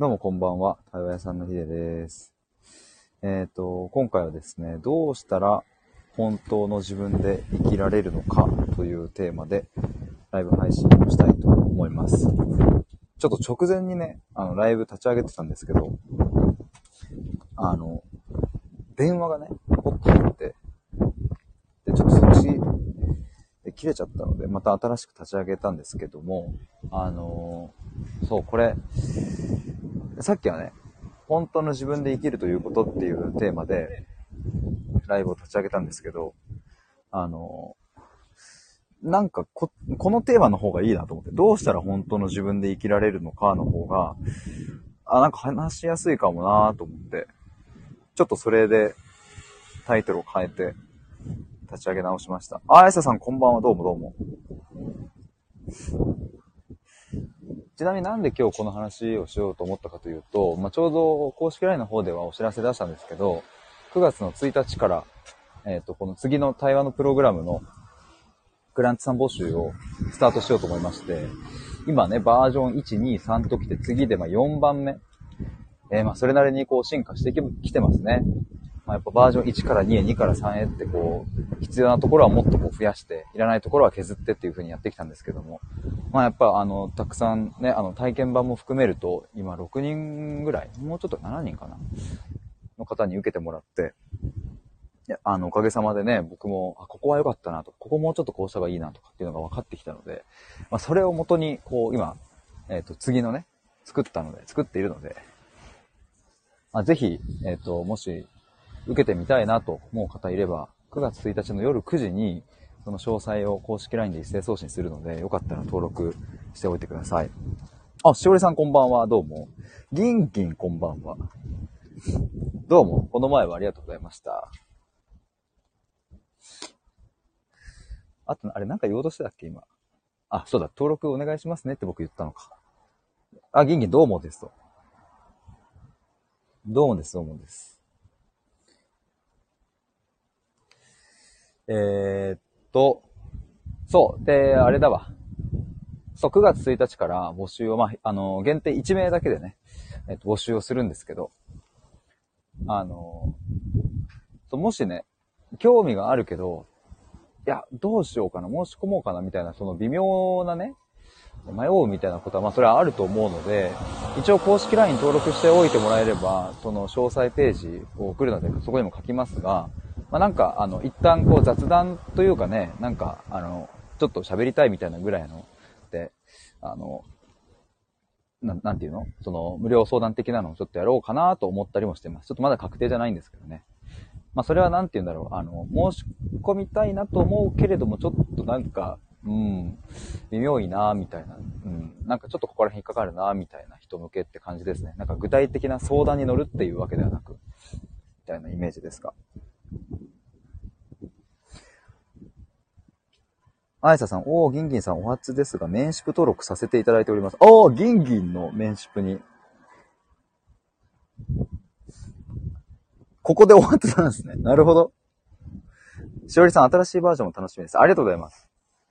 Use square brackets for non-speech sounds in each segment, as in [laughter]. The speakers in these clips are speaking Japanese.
どうもこんばんは。対話屋さんのヒデです。えっ、と、今回はですね、どうしたら本当の自分で生きられるのかというテーマでライブ配信をしたいと思います。ちょっと直前にね、あの、ライブ立ち上げてたんですけど、あの、電話がね、ポッと入って、で、ちょっとそっち切れちゃったので、また新しく立ち上げたんですけども、あのそう、これ、さっきはね、本当の自分で生きるということっていうテーマで、ライブを立ち上げたんですけど、あの、なんかこ、このテーマの方がいいなと思って、どうしたら本当の自分で生きられるのかの方が、あ、なんか話しやすいかもなと思って、ちょっとそれでタイトルを変えて立ち上げ直しました。あ、あやささんこんばんは、どうもどうも。ちなみになんで今日この話をしようと思ったかというと、まあ、ちょうど公式 LINE の方ではお知らせ出したんですけど、9月の1日から、えっ、と、この次の対話のプログラムのグランツさん募集をスタートしようと思いまして、今ね、バージョン1、2、3と来て、次でま4番目。えーまそれなりにこう進化してきてますね。まあ、やっぱバージョン1から2へ、2から3へってこう、必要なところはもっとこう増やして、いらないところは削ってっていう風にやってきたんですけども、まあやっぱあの、たくさんね、あの体験版も含めると、今6人ぐらい、もうちょっと7人かな、の方に受けてもらって、いや、あの、おかげさまでね、僕も、あ、ここは良かったなと、ここもうちょっとこうした方がいいなとかっていうのが分かってきたので、まあそれをもとに、こう今、えっ、と、次のね、作ったので、作っているので、まあ、ぜひ、えっ、と、もし、受けてみたいなと思う方いれば、9月1日の夜9時に、その詳細を公式 LINE で一斉送信するので、よかったら登録しておいてください。あ、しおりさんこんばんは、どうも。ギンギンこんばんは。どうも、この前はありがとうございました。あと、あれなんか言おうとしてたっけ、今。あ、そうだ、登録お願いしますねって僕言ったのか。あ、ギンギンどうもですと。どうもです、どうもです。えー、っと、そう。で、あれだわ。そう、9月1日から募集を、まあ、あの、限定1名だけでね、えっと、募集をするんですけど、あの、もしね、興味があるけど、いや、どうしようかな、申し込もうかな、みたいな、その微妙なね、迷うみたいなことは、まあ、それはあると思うので、一応公式 LINE 登録しておいてもらえれば、その詳細ページを送るので、そこにも書きますが、まあ、なんか、あの、一旦こう雑談というかね、なんか、あの、ちょっと喋りたいみたいなぐらいの、で、あの、ななんていうの？その、無料相談的なのをちょっとやろうかなと思ったりもしてます。ちょっとまだ確定じゃないんですけどね。まあ、それはなんて言うんだろう。あの、申し込みたいなと思うけれども、ちょっとなんか、うん、微妙いなみたいな、うん、なんかちょっとここら辺引っかかるなみたいな人向けって感じですね。なんか具体的な相談に乗るっていうわけではなく、みたいなイメージですが。あやささん、おー、ギンギンさんお初ですが、メンシップ登録させていただいております。おー、ギンギンのメンシップに。ここでお初なんですね。なるほど。しおりさん、新しいバージョンも楽しみです。ありがとうございます。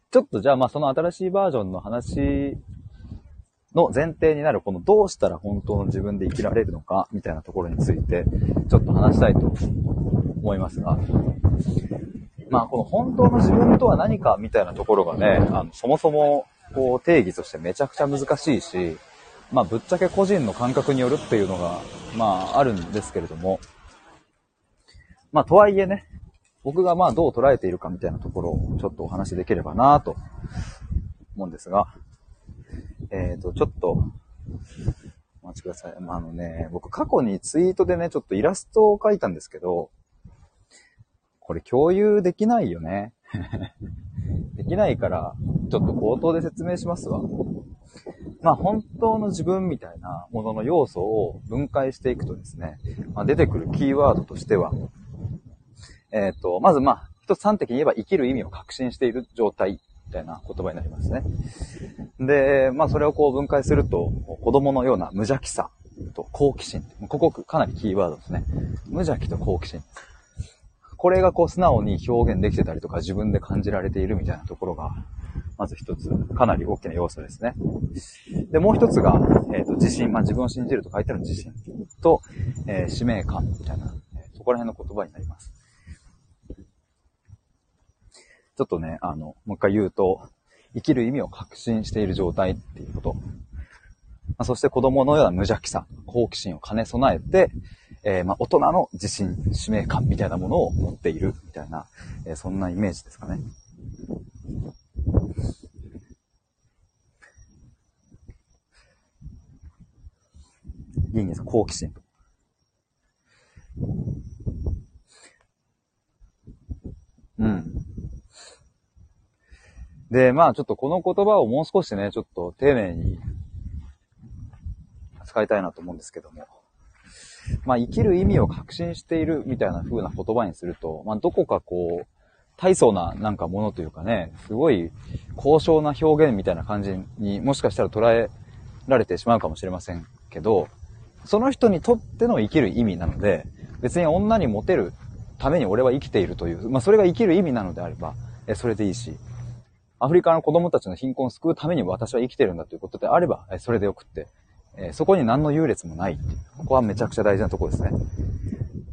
ちょっとじゃあ、まあ、その新しいバージョンの話の前提になる、このどうしたら本当の自分で生きられるのか、みたいなところについて、ちょっと話したいと思いますが、まあ、この本当の自分とは何かみたいなところがね、あのそもそも、こう、定義としてめちゃくちゃ難しいし、まあ、ぶっちゃけ個人の感覚によるっていうのが、まあ、あるんですけれども、まあ、とはいえね、僕がまあどう捉えているかみたいなところをちょっとお話しできればなと思うんですが、えっ、ー、と、ちょっと、お待ちください。まあ、あのね、僕過去にツイートでね、ちょっとイラストを描いたんですけど、これ共有できないよね。[laughs] できないから、ちょっと口頭で説明しますわ。まあ本当の自分みたいなものの要素を分解していくとですね、まあ、出てくるキーワードとしては、えっ、と、まずまあ、一つ端的に言えば生きる意味を確信している状態みたいな言葉になりますね。で、まあそれをこう分解すると、子供のような無邪気さと好奇心。ここかなりキーワードですね。無邪気と好奇心。これがこう素直に表現できてたりとか自分で感じられているみたいなところが、まず一つ、かなり大きな要素ですね。で、もう一つが、えっ、と、自信、まあ自分を信じると書いてある自信と、えー、使命感みたいなえ、そこら辺の言葉になります。ちょっとね、あの、もう一回言うと、生きる意味を確信している状態っていうこと。まあ、そして子供のような無邪気さ、好奇心を兼ね備えて、えー、まあ、大人の自信、使命感みたいなものを持っているみたいな、えー、そんなイメージですかね。いいんです好奇心。うん。で、まあちょっとこの言葉をもう少しね、ちょっと丁寧に使いたいなと思うんですけども。まあ生きる意味を確信しているみたいな風な言葉にすると、まあどこかこう、大層ななんかものというかね、すごい高尚な表現みたいな感じにもしかしたら捉えられてしまうかもしれませんけど、その人にとっての生きる意味なので、別に女にモテるために俺は生きているという、まあそれが生きる意味なのであれば、えそれでいいし、アフリカの子供たちの貧困を救うために私は生きてるんだということであれば、えそれでよくって、えそこに何の優劣もないっていう。ここはめちゃくちゃ大事なとこですね。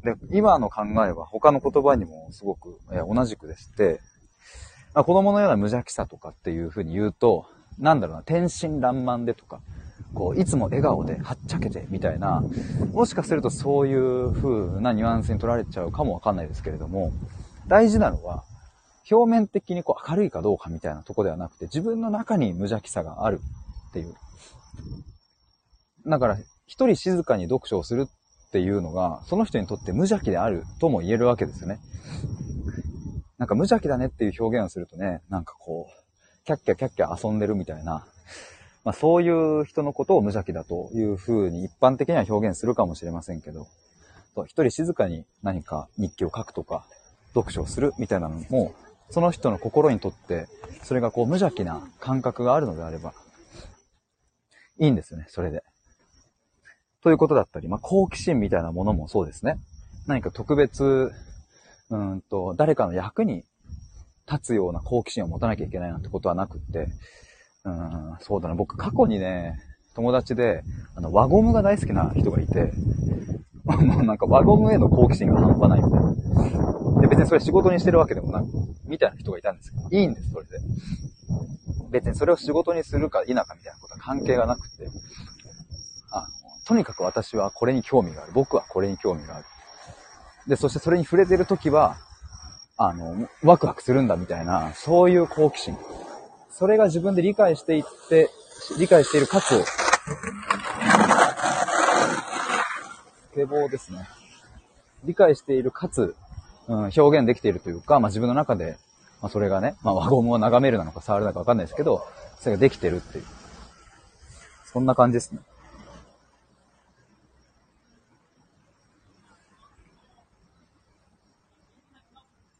で、今の考えは他の言葉にもすごく、え同じくでして、まあ、子供のような無邪気さとかっていうふうに言うと、なんだろうな、天真爛漫でとか、こう、いつも笑顔で、はっちゃけて、みたいな、もしかするとそういう風なニュアンスに取られちゃうかもわかんないですけれども、大事なのは、表面的にこう明るいかどうかみたいなとこではなくて、自分の中に無邪気さがあるっていう。だから、一人静かに読書をするっていうのが、その人にとって無邪気であるとも言えるわけですよね。なんか無邪気だねっていう表現をするとね、なんかこう、キャッキャキャッキャ遊んでるみたいな、まあそういう人のことを無邪気だというふうに一般的には表現するかもしれませんけど、一人静かに何か日記を書くとか、読書をするみたいなのも、その人の心にとって、それがこう無邪気な感覚があるのであれば、いいんですよね、それで。ということだったり、まあ、好奇心みたいなものもそうですね。何か特別、うんと、誰かの役に立つような好奇心を持たなきゃいけないなんてことはなくって、うん、そうだな、僕過去にね、友達で、あの、輪ゴムが大好きな人がいて、[laughs] もうなんか輪ゴムへの好奇心が半端ないみたいな。で、別にそれ仕事にしてるわけでもなく、みたいな人がいたんですけど、いいんです、それで。別にそれを仕事にするか否かみたいなことは関係がなくて、とにかく私はこれに興味がある。僕はこれに興味がある。で、そしてそれに触れてるときは、あの、ワクワクするんだみたいな、そういう好奇心。それが自分で理解していって、理解しているかつ、希望ですね。理解しているかつ、うん、表現できているというか、まあ自分の中で、まあそれがね、まあ輪ゴムを眺めるなのか触るなのかわかんないですけど、それができてるっていう。そんな感じですね。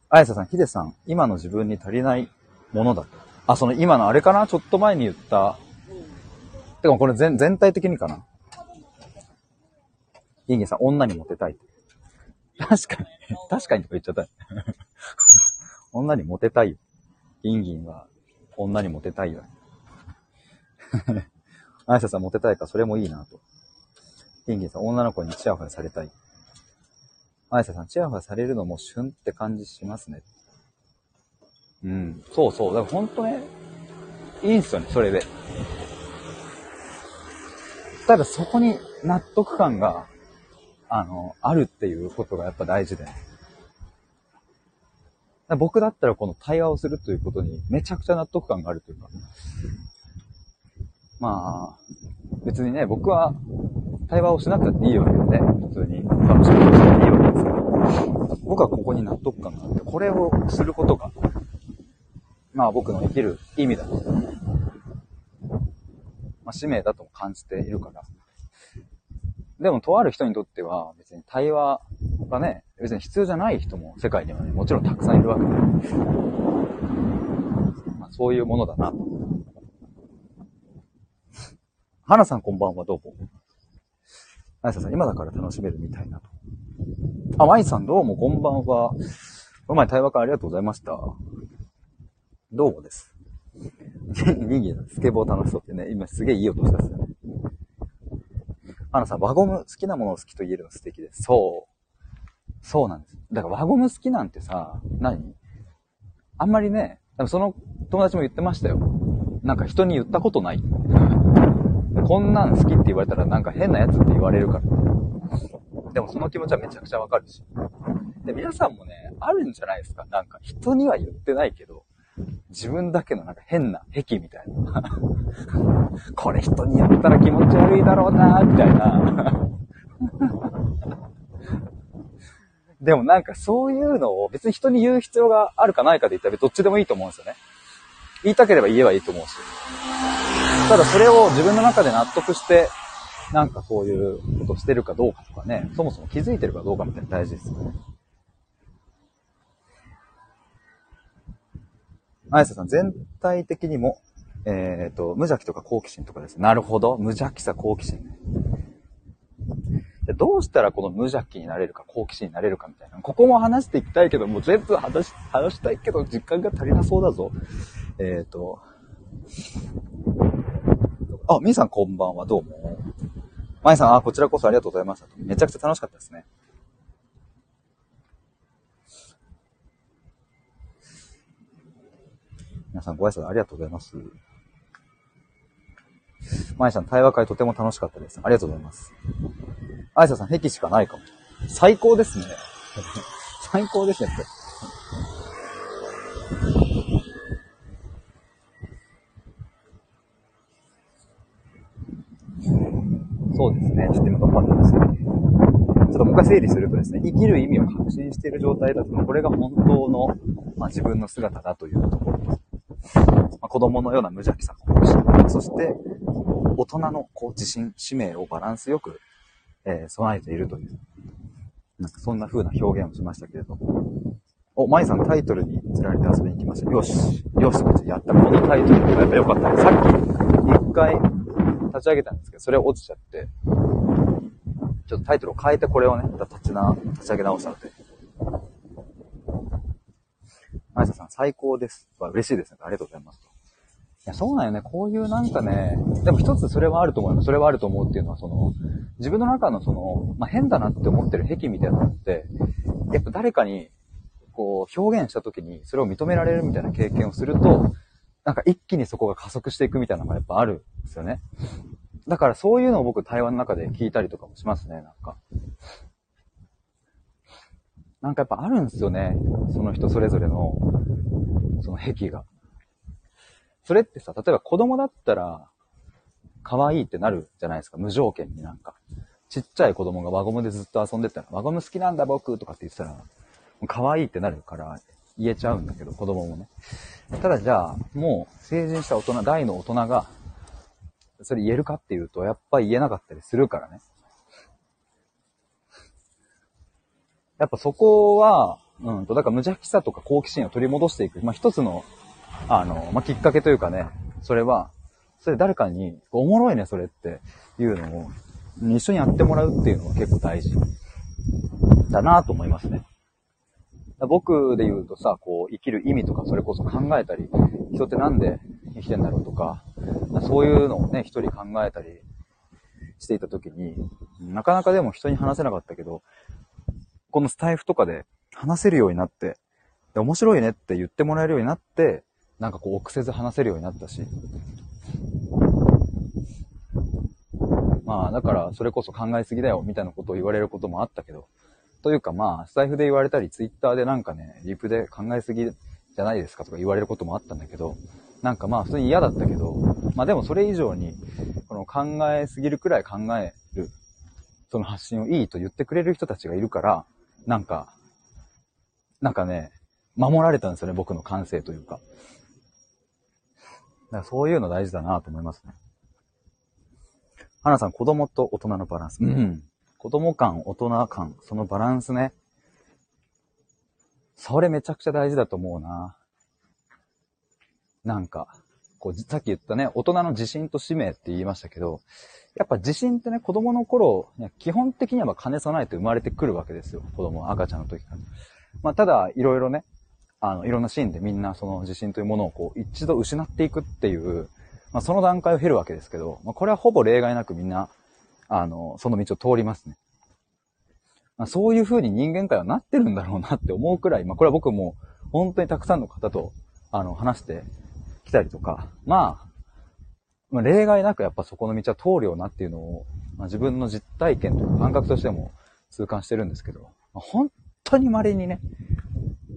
あやささん、ヒデさん、今の自分に足りないものだと。あ、その今のあれかな？ちょっと前に言った。てかこれ全全体的にかなインギンさん、女にモテたい。確かに、確かにとか言っちゃった。[laughs] 女にモテたいよ。インギンは、女にモテたいよ。[laughs] あやささんモテたいか、それもいいなと。インギンさん、女の子にチヤホヤされたい。あやささん、チヤホヤされるのも旬って感じしますね。うん。そうそう。だからほんとね、いいんすよね、それで。ただそこに納得感があの、あるっていうことがやっぱ大事で。だ僕だったらこの対話をするということにめちゃくちゃ納得感があるというか。まあ、別にね、僕は対話をしなくたっていいわけでね、普通に楽しみにしていいわけですけど、僕はここに納得感があって、これをすることが、まあ僕の生きる意味だと。まあ使命だと感じているから、でも、とある人にとっては、別に対話がね、別に必要じゃない人も世界にはね、もちろんたくさんいるわけで、まあ、そういうものだなと。花さんこんばんは、どうも。あやささん、今だから楽しめるみたいなと。あ、まいさんどうもこんばんは。この前対話会ありがとうございました。どうもです。[laughs] 人間スケボー楽しそうってね、今すげえいい音したっすよね。花さん、輪ゴム好きなものを好きと言えるの素敵です。そう。そうなんです。だから輪ゴム好きなんてさ、何？あんまりね、でもその友達も言ってましたよ。なんか人に言ったことない。こんなん好きって言われたらなんか変なやつって言われるから。でもその気持ちはめちゃくちゃわかるし。で、皆さんもね、あるんじゃないですか。なんか人には言ってないけど、自分だけのなんか変な癖みたいな。[laughs] これ人に言ったら気持ち悪いだろうなみたいな。でもなんかそういうのを別に人に言う必要があるかないかで言ったらどっちでもいいと思うんですよね。言いたければ言えばいいと思うし。ただそれを自分の中で納得して、なんかそういうことしてるかどうかとかね、そもそも気づいてるかどうかみたいな大事ですよね。あやささん、全体的にも、えっ、ー、と、無邪気とか好奇心とかですね。なるほど。無邪気さ、好奇心ね。どうしたらこの無邪気になれるか、好奇心になれるかみたいな。ここも話していきたいけど、もう全部話し、話したいけど、時間が足りなそうだぞ。えっ、ー、と、あ、みーさんこんばんは、どうも。まいさん、あ、こちらこそありがとうございました。めちゃくちゃ楽しかったですね。皆さんご挨拶ありがとうございます。まいさん、対話会とても楽しかったです。ありがとうございます。あいささん、癖しかないかも。最高ですね。[laughs] 最高ですねって。そうですね。ちょっと今頑張ってますね。ちょっともう一回整理するとですね、生きる意味を確信している状態だと、これが本当の、まあ、自分の姿だというところです。まあ、子供のような無邪気さも欲しい。そして、大人のこう自信、使命をバランスよく、えー、備えているという、なんかそんな風な表現をしましたけれども。お、舞さんタイトルに釣られて遊びに行きました。よし、よし、やった。このタイトルがやっぱ良かった。さっき、一回、立ち上げたんですけど、それ落ちちゃって、ちょっとタイトルを変えてこれをね、立ちな、立ち上げ直したので。マイサさん、最高です。は嬉しいですね。ありがとうございます。いや、そうなんよね。こういうなんかね、でも一つそれはあると思います。それはあると思うっていうのは、その、自分の中のその、まあ、変だなって思ってる癖みたいなのって、やっぱ誰かに、こう、表現した時に、それを認められるみたいな経験をすると、なんか一気にそこが加速していくみたいなのがやっぱあるんですよね。だからそういうのを僕対話の中で聞いたりとかもしますね、なんか。なんかやっぱあるんですよね。その人それぞれの、その癖が。それってさ、例えば子供だったら、可愛いってなるじゃないですか。無条件になんか。ちっちゃい子供が輪ゴムでずっと遊んでたら、輪ゴム好きなんだ僕とかって言ってたら、可愛いってなるから、言えちゃうんだけど、子供もね。ただじゃあ、もう成人した大人、大の大人が、それ言えるかっていうと、やっぱり言えなかったりするからね。やっぱそこは、うんと、だから無邪気さとか好奇心を取り戻していく、まあ一つの、あの、まあきっかけというかね、それは、それ誰かに、おもろいね、それっていうのを、一緒にやってもらうっていうのは結構大事だなと思いますね。僕で言うとさ、こう、生きる意味とかそれこそ考えたり、人ってなんで生きてんだろうとか、そういうのをね、一人考えたりしていた時に、なかなかでも人に話せなかったけど、このスタイフとかで話せるようになって、で面白いねって言ってもらえるようになって、なんかこう、臆せず話せるようになったし。まあ、だから、それこそ考えすぎだよ、みたいなことを言われることもあったけど、というかまあ、スタイフで言われたり、ツイッターでなんかね、リプで考えすぎじゃないですかとか言われることもあったんだけど、なんかまあ普通に嫌だったけど、まあでもそれ以上に、この考えすぎるくらい考える、その発信をいいと言ってくれる人たちがいるから、なんか、なんかね、守られたんですよね、僕の感性というか。だからそういうの大事だなと思いますね。花さん、子供と大人のバランス。うん。子供感、大人感、そのバランスね。それめちゃくちゃ大事だと思うな。なんか、こう、さっき言ったね、大人の自信と使命って言いましたけど、やっぱ自信ってね、子供の頃、基本的には兼ね備えて生まれてくるわけですよ。子供赤ちゃんの時から。まあ、ただ、いろいろね、あの、いろんなシーンでみんなその自信というものをこう、一度失っていくっていう、まあ、その段階を経るわけですけど、まあ、これはほぼ例外なくみんなあの、その道を通りますね。まあ、そういう風に人間界はなってるんだろうなって思うくらい、まあ、これは僕も本当にたくさんの方と、あの、話してきたりとか、まあ、まあ、例外なくやっぱそこの道は通るよなっていうのを、まあ、自分の実体験というか感覚としても痛感してるんですけど、まあ、本当に稀にね、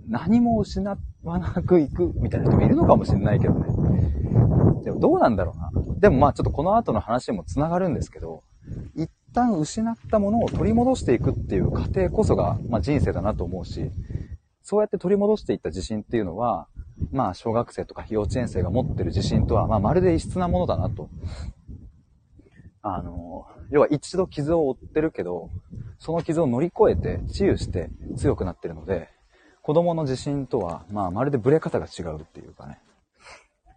何も失わなく行くみたいな人もいるのかもしれないけどね。でもどうなんだろうな。でもまあちょっとこの後の話にも繋がるんですけど、一旦失ったものを取り戻していくっていう過程こそが、まあ、人生だなと思うし、そうやって取り戻していった自信っていうのは、まあ小学生とか幼稚園生が持ってる自信とは、まあまるで異質なものだなと。あの、要は一度傷を負ってるけど、その傷を乗り越えて治癒して強くなってるので、子供の自信とは、まあまるでブレ方が違うっていうかね。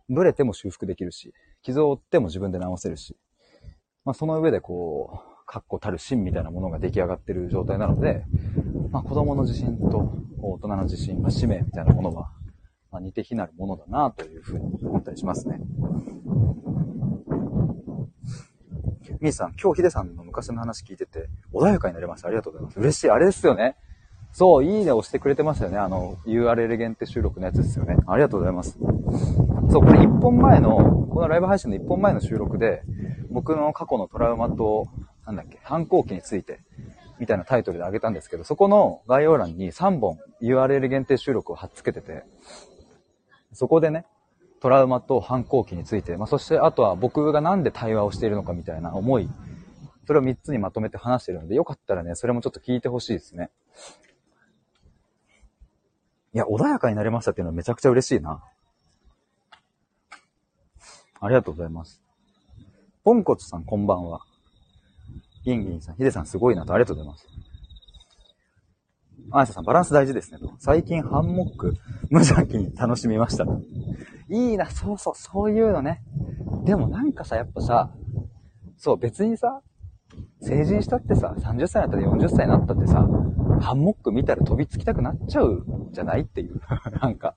ブレても修復できるし、傷を負っても自分で治せるし、まあその上でこう、確固たる芯みたいなものが出来上がってる状態なので、まあ子供の自信と大人の自信、まあ使命みたいなものは、まあ似て非なるものだなというふうに思ったりしますね。みーさん、今日ヒデさんの昔の話聞いてて、穏やかになれました。ありがとうございます。嬉しい。あれですよね。そう、いいね押してくれてましたよね。あの、URL 限定収録のやつですよね。ありがとうございます。そう、これ1本前の、このライブ配信の1本前の収録で、僕の過去のトラウマと、なんだっけ、反抗期について、みたいなタイトルであげたんですけど、そこの概要欄に3本 URL 限定収録を貼っつけてて、そこでね、トラウマと反抗期について、まあ、そしてあとは僕がなんで対話をしているのかみたいな思い、それを3つにまとめて話してるので、よかったらね、それもちょっと聞いてほしいですね。いや、穏やかになれましたっていうのはめちゃくちゃ嬉しいな。ありがとうございます。ポンコツさんこんばんは。ギンギンさん、ヒデさんすごいなとありがとうございます。アイサさん、バランス大事ですねと。最近ハンモック無邪気に楽しみました。いいな、そうそう、そういうのね。でもなんかさ、やっぱさ、そう、別にさ、成人したってさ、30歳になったら40歳になったってさ、ハンモック見たら飛びつきたくなっちゃうじゃないっていう。なんか、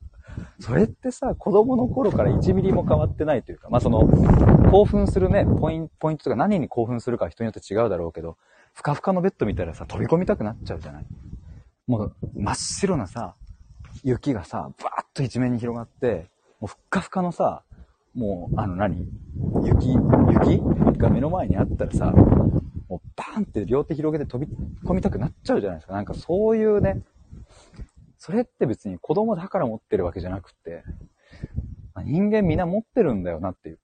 それってさ、子供の頃から1ミリも変わってないというか、まあその、興奮するね、ポイント、ポイントとか何に興奮するか人によって違うだろうけど、ふかふかのベッド見たらさ、飛び込みたくなっちゃうじゃない？もう、真っ白なさ、雪がさ、バーッと一面に広がって、もうふっかふかのさ、もう、あの何？雪、雪が目の前にあったらさ、もうバーンって両手広げて飛び込みたくなっちゃうじゃないですか。なんかそういうね、それって別に子供だから持ってるわけじゃなくって、人間みんな持ってるんだよなっていう。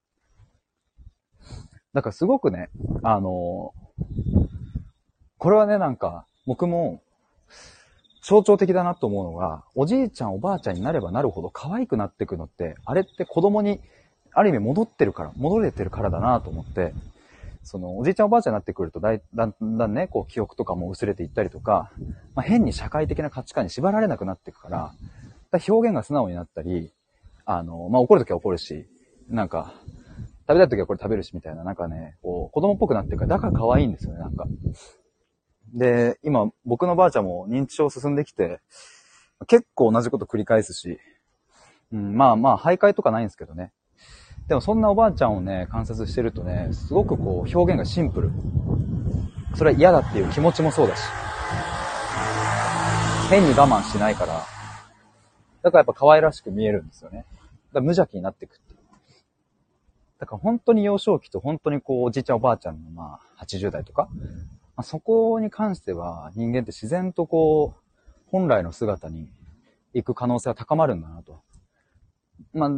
だからすごくね、あのこれはね、なんか、僕も、象徴的だなと思うのが、おじいちゃんおばあちゃんになればなるほど可愛くなってくのって、あれって子供に、ある意味戻ってるから、戻れてるからだなと思って、その、おじいちゃんおばあちゃんになってくるとだい、だんだんね、こう記憶とかも薄れていったりとか、まあ、変に社会的な価値観に縛られなくなっていくから、だ表現が素直になったり、あの、まあ、怒るときは怒るし、なんか、食べたいときはこれ食べるしみたいな、なんかね、こう、子供っぽくなってるから、だから可愛いんですよね、なんか。で、今、僕のばあちゃんも認知症進んできて、結構同じこと繰り返すし、うん、まあまあ、徘徊とかないんですけどね。でもそんなおばあちゃんをね、観察してるとね、すごくこう表現がシンプル。それは嫌だっていう気持ちもそうだし。変に我慢しないから、だからやっぱ可愛らしく見えるんですよね。だから無邪気になっていくっていう。だから本当に幼少期と本当にこうおじいちゃんおばあちゃんのまあ80代とか、まあ、そこに関しては人間って自然とこう本来の姿に行く可能性は高まるんだなと。まあ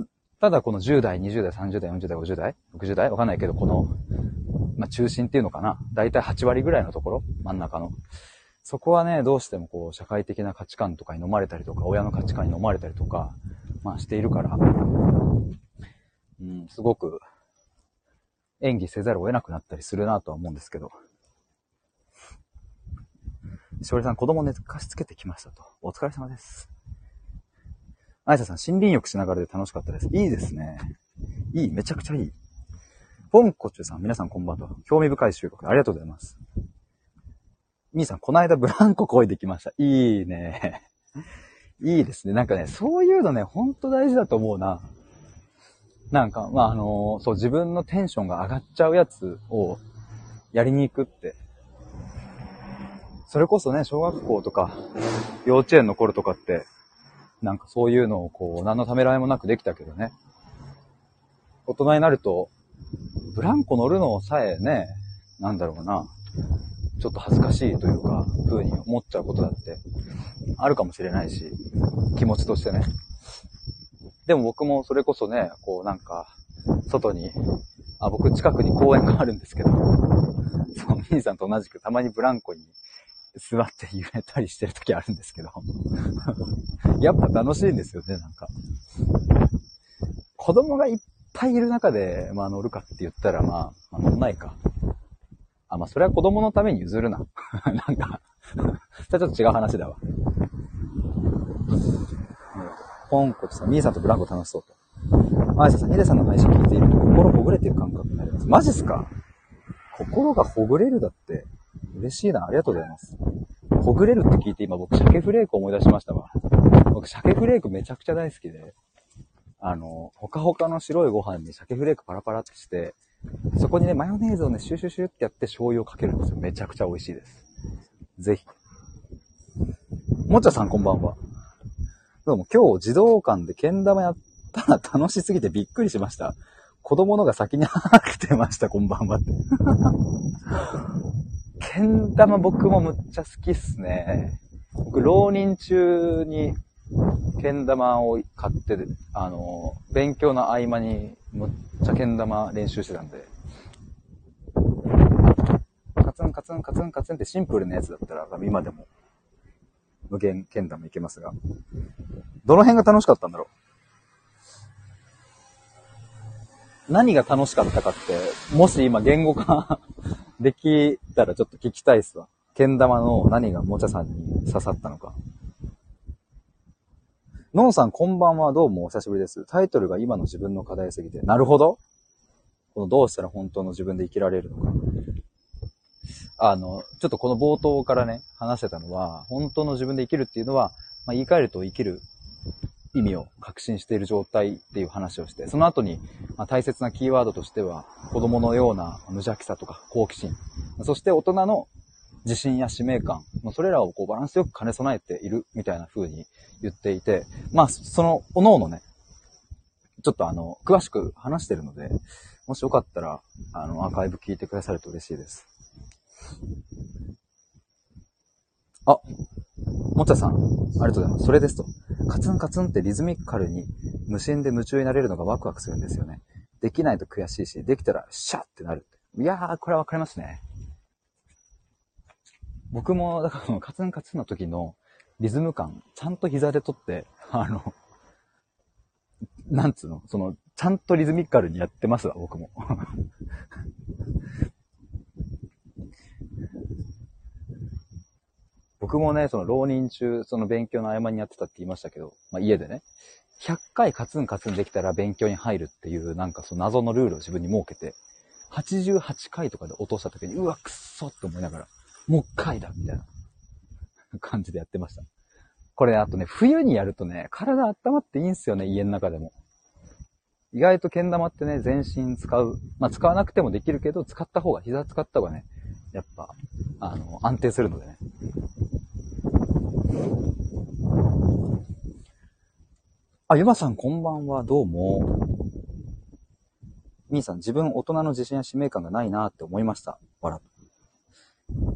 ただこの10代、20代、30代、40代、50代、60代わかんないけど、この、まあ、中心っていうのかな。だいたい8割ぐらいのところ真ん中の。そこはね、どうしてもこう、社会的な価値観とかに飲まれたりとか、親の価値観に飲まれたりとか、まあしているから、うん、すごく演技せざるを得なくなったりするなとは思うんですけど。しおりさん、子供寝かしつけてきましたと。お疲れ様です。あいささん、森林浴しながらで楽しかったです。いいですね。いい、めちゃくちゃいい。ポンコチュさん、皆さんこんばんは。興味深い収録ありがとうございます。みーさん、この間ブランコ声できました。いいね。いいですね。なんかね、そういうのね、ほんと大事だと思うな。なんか、まあ、あの、そう、自分のテンションが上がっちゃうやつを、やりに行くって。それこそね、小学校とか、幼稚園の頃とかって、なんかそういうのをこう、何のためらいもなくできたけどね。大人になると、ブランコ乗るのさえね、なんだろうな、ちょっと恥ずかしいというか、風に思っちゃうことだって、あるかもしれないし、気持ちとしてね。でも僕もそれこそね、こうなんか、外に、あ、僕近くに公園があるんですけど、そう、ミーさんと同じくたまにブランコに座って揺れたりしてる時あるんですけど、[laughs] やっぱ楽しいんですよね、なんか。子供がいっぱいいる中で、まあ乗るかって言ったら、まあ、まあ、乗んないか。あ、まあそれは子供のために譲るな。[laughs] なんかそれちょっと違う話だわ。ポンコツさん、ミーさんとブランコ楽しそうと。あいささん、ヒデさんの配信聞いていると心ほぐれてる感覚になります。マジっすか？心がほぐれるだって、嬉しいな。ありがとうございます。ほぐれるって聞いて今僕、鮭フレーク思い出しましたわ。僕、鮭フレークめちゃくちゃ大好きで、あの、ほかほかの白いご飯に鮭フレークパラパラってして、そこにね、マヨネーズをね、シュシュシュってやって醤油をかけるんですよ。めちゃくちゃ美味しいです。ぜひ。もちゃさんこんばんは。どうも今日児童館でけん玉やったら楽しすぎてびっくりしました。子供のが先に来てました、こんばんはって。けん玉僕もむっちゃ好きっすね。僕、浪人中にけん玉を買って、あの、勉強の合間にむっちゃけん玉練習してたんで。カツンカツンカツンカツンってシンプルなやつだったら今でも無限剣玉いけますが、どの辺が楽しかったんだろう？何が楽しかったかって、もし今言語化できたらちょっと聞きたいっすわ。けん玉の何がもちゃさんに刺さったのか。のんさんこんばんはどうもお久しぶりです。タイトルが今の自分の課題すぎて。なるほど。このどうしたら本当の自分で生きられるのか。あの、ちょっとこの冒頭からね、話してたのは、本当の自分で生きるっていうのは、まあ、言い換えると生きる意味を確信している状態っていう話をして、その後に、ま、大切なキーワードとしては、子供のような無邪気さとか好奇心、そして大人の自信や使命感、それらをこうバランスよく兼ね備えているみたいな風に言っていて、まあ、その、おのおのね、ちょっとあの、詳しく話してるので、もしよかったら、あの、アーカイブ聞いてくださると嬉しいです。あ、もちゃさん、ありがとうございます。それですと。カツンカツンってリズミカルに無心で夢中になれるのがワクワクするんですよね。できないと悔しいし、できたらシャッってなる。いやー、これはわかりますね。僕も、だからカツンカツンの時のリズム感、ちゃんと膝で取って、あの、なんつうの、その、ちゃんとリズミカルにやってますわ、僕も。僕もね、その浪人中、その勉強の合間にやってたって言いましたけど、まあ家でね、100回カツンカツンできたら勉強に入るっていう、なんかその謎のルールを自分に設けて、88回とかで落とした時に、うわ、くっそって思いながら、もう一回だみたいな感じでやってました。これ、あとね、冬にやるとね、体温まっていいんすよね、家の中でも。意外と剣玉ってね、全身使う。まあ、使わなくてもできるけど、使った方が、膝使った方がね、やっぱ、あの、安定するのでね。あ、ゆまさんこんばんは、どうも。みーさん、自分大人の自信や使命感がないなって思いました。笑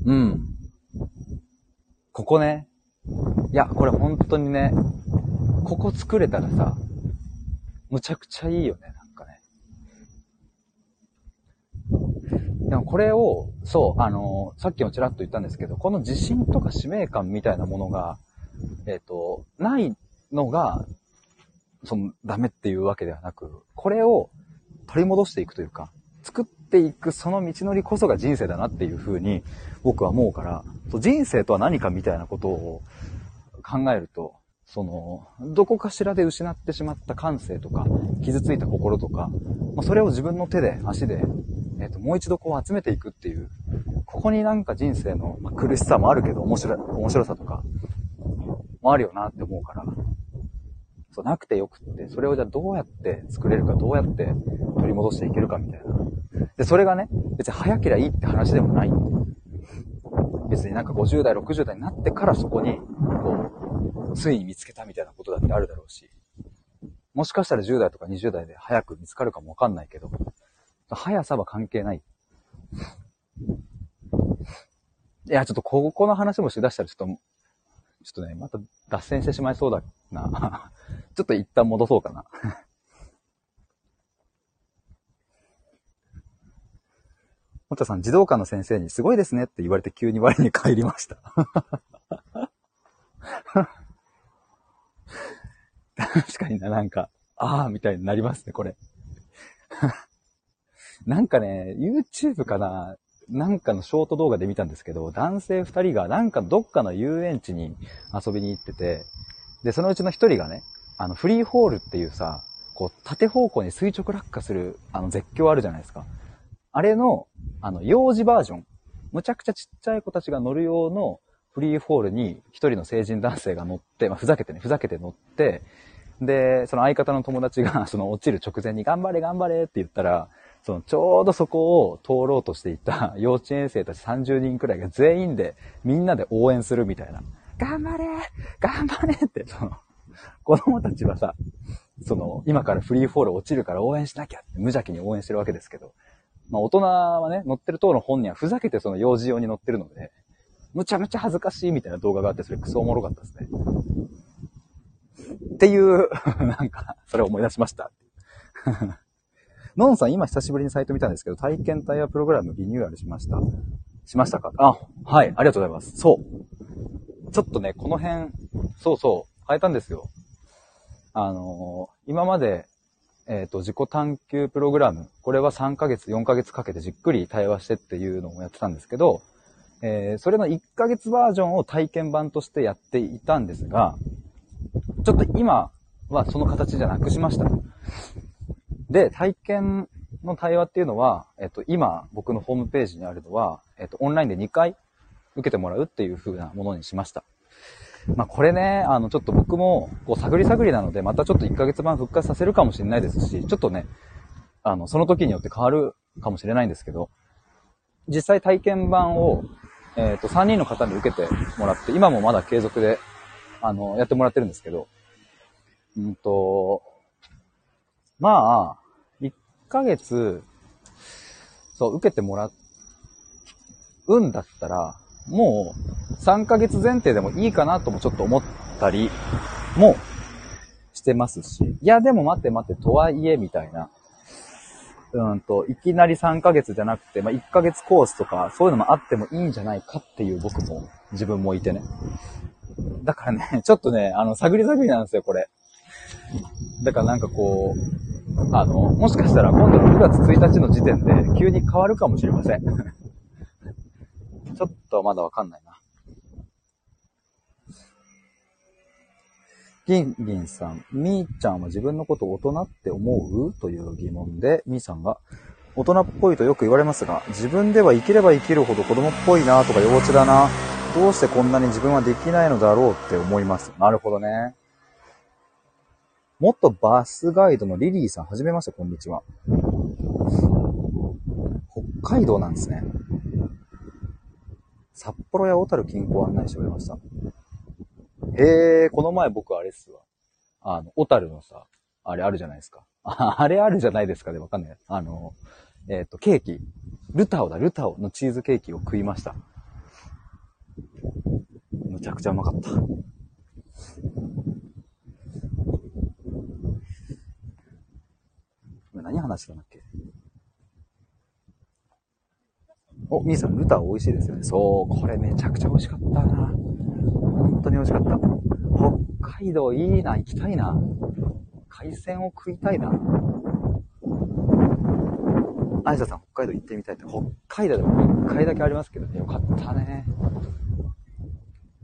うん。ここね。いや、これ本当にね、ここ作れたらさ、むちゃくちゃいいよね。でもこれを、そう、あの、さっきもちらっと言ったんですけど、この自信とか使命感みたいなものが、えっ、ー、と、ないのが、その、ダメっていうわけではなく、これを取り戻していくというか、作っていくその道のりこそが人生だなっていうふうに僕は思うから、人生とは何かみたいなことを考えると、その、どこかしらで失ってしまった感性とか、傷ついた心とか、まあ、それを自分の手で、足でえっ、ー、と、もう一度こう集めていくっていう、ここになんか人生の、まあ、苦しさもあるけど、面白い、面白さとか、もあるよなって思うから、そう、なくてよくって、それをじゃあどうやって作れるか、どうやって取り戻していけるかみたいな。で、それがね、別に早けりゃいいって話でもない。別になんか50代、60代になってからそこに、こう、ついに見つけたみたいなことだってあるだろうし、もしかしたら10代とか20代で早く見つかるかもわかんないけど、速さは関係ない。いや、ちょっとここの話もしだしたらちょっと、ちょっとね、また脱線してしまいそうだな。[laughs] ちょっと一旦戻そうかな。[laughs] もたさん、児童館の先生にすごいですねって言われて急に我に帰りました。[laughs] 確かにな、なんか、ああ、みたいになりますね、これ。なんかね、YouTube かななんかのショート動画で見たんですけど、男性二人がなんかどっかの遊園地に遊びに行ってて、で、そのうちの一人がね、あの、フリーホールっていうさ、こう、縦方向に垂直落下する、あの、絶叫あるじゃないですか。あれの、あの、幼児バージョン。むちゃくちゃちっちゃい子たちが乗る用のフリーフォールに一人の成人男性が乗って、まあ、ふざけてね、ふざけて乗って、で、その相方の友達が、その落ちる直前に頑張れ頑張れって言ったら、そのちょうどそこを通ろうとしていた [laughs] 幼稚園生たち30人くらいが全員で、みんなで応援するみたいな。頑張れ頑張れって、その、子供たちはさ、その、今からフリーフォール落ちるから応援しなきゃって無邪気に応援してるわけですけど、まあ大人はね、乗ってる等の本人はふざけてその幼児用に乗ってるので、むちゃむちゃ恥ずかしいみたいな動画があって、それクソおもろかったですね。っていう、[laughs] なんか、それを思い出しました。のんさん、今久しぶりにサイト見たんですけど、体験タイヤプログラムリニューアルしました。しましたか？あ、はい、ありがとうございます。そう。ちょっとね、この辺、そうそう、変えたんですよ。あのー、今まで、えっ、ー、と、自己探求プログラム、これは3ヶ月、4ヶ月かけてじっくり対話してっていうのをやってたんですけど、えー、それの1ヶ月バージョンを体験版としてやっていたんですが、ちょっと今はその形じゃなくしました。で、体験の対話っていうのは、えっと、今僕のホームページにあるのは、えっと、オンラインで2回受けてもらうっていう風なものにしました。まあこれね、あのちょっと僕もこう探り探りなので、またちょっと1ヶ月版復活させるかもしれないですし、ちょっとね、あの、その時によって変わるかもしれないんですけど、実際体験版を、えっ、ー、と、3人の方に受けてもらって、今もまだ継続で、あの、やってもらってるんですけど、うんと、まあ、1ヶ月、そう、受けてもらうんだったら、もう3ヶ月前提でもいいかなともちょっと思ったりもしてますし、いやでも待って待って、とはいえみたいな、うんと、いきなり3ヶ月じゃなくて、まあ、1ヶ月コースとか、そういうのもあってもいいんじゃないかっていう僕も、自分もいてね。だからね、ちょっとね、あの、探り探りなんですよ、これ。だからなんかこう、あの、もしかしたら今度の9月1日の時点で急に変わるかもしれません。ちょっとまだわかんないな。ギンギンさん、みーちゃんは自分のこと大人って思う？という疑問で、みーさんが、大人っぽいとよく言われますが、自分では生きれば生きるほど子供っぽいなとか幼稚だな、どうしてこんなに自分はできないのだろうって思います。なるほどね。元バスガイドのリリーさん、はじめまして、こんにちは。北海道なんですね。札幌や小樽近郊案内しておりました。へえ、この前僕あれっすわ。あの、小樽のさ、あれあるじゃないですか。[laughs] あれあるじゃないですかでわかんない。あの、えっ、ー、と、ケーキ。ルタオだ、ルタオのチーズケーキを食いました。むちゃくちゃうまかった。何話したんだっけ？お、みーさん、ルタオ美味しいですよね。そう、これめちゃくちゃ美味しかったな。本当に美味しかった。北海道いいな、行きたいな。海鮮を食いたいな。あいささん、北海道行ってみたいって。北海道でも1回だけありますけどね。よかったね。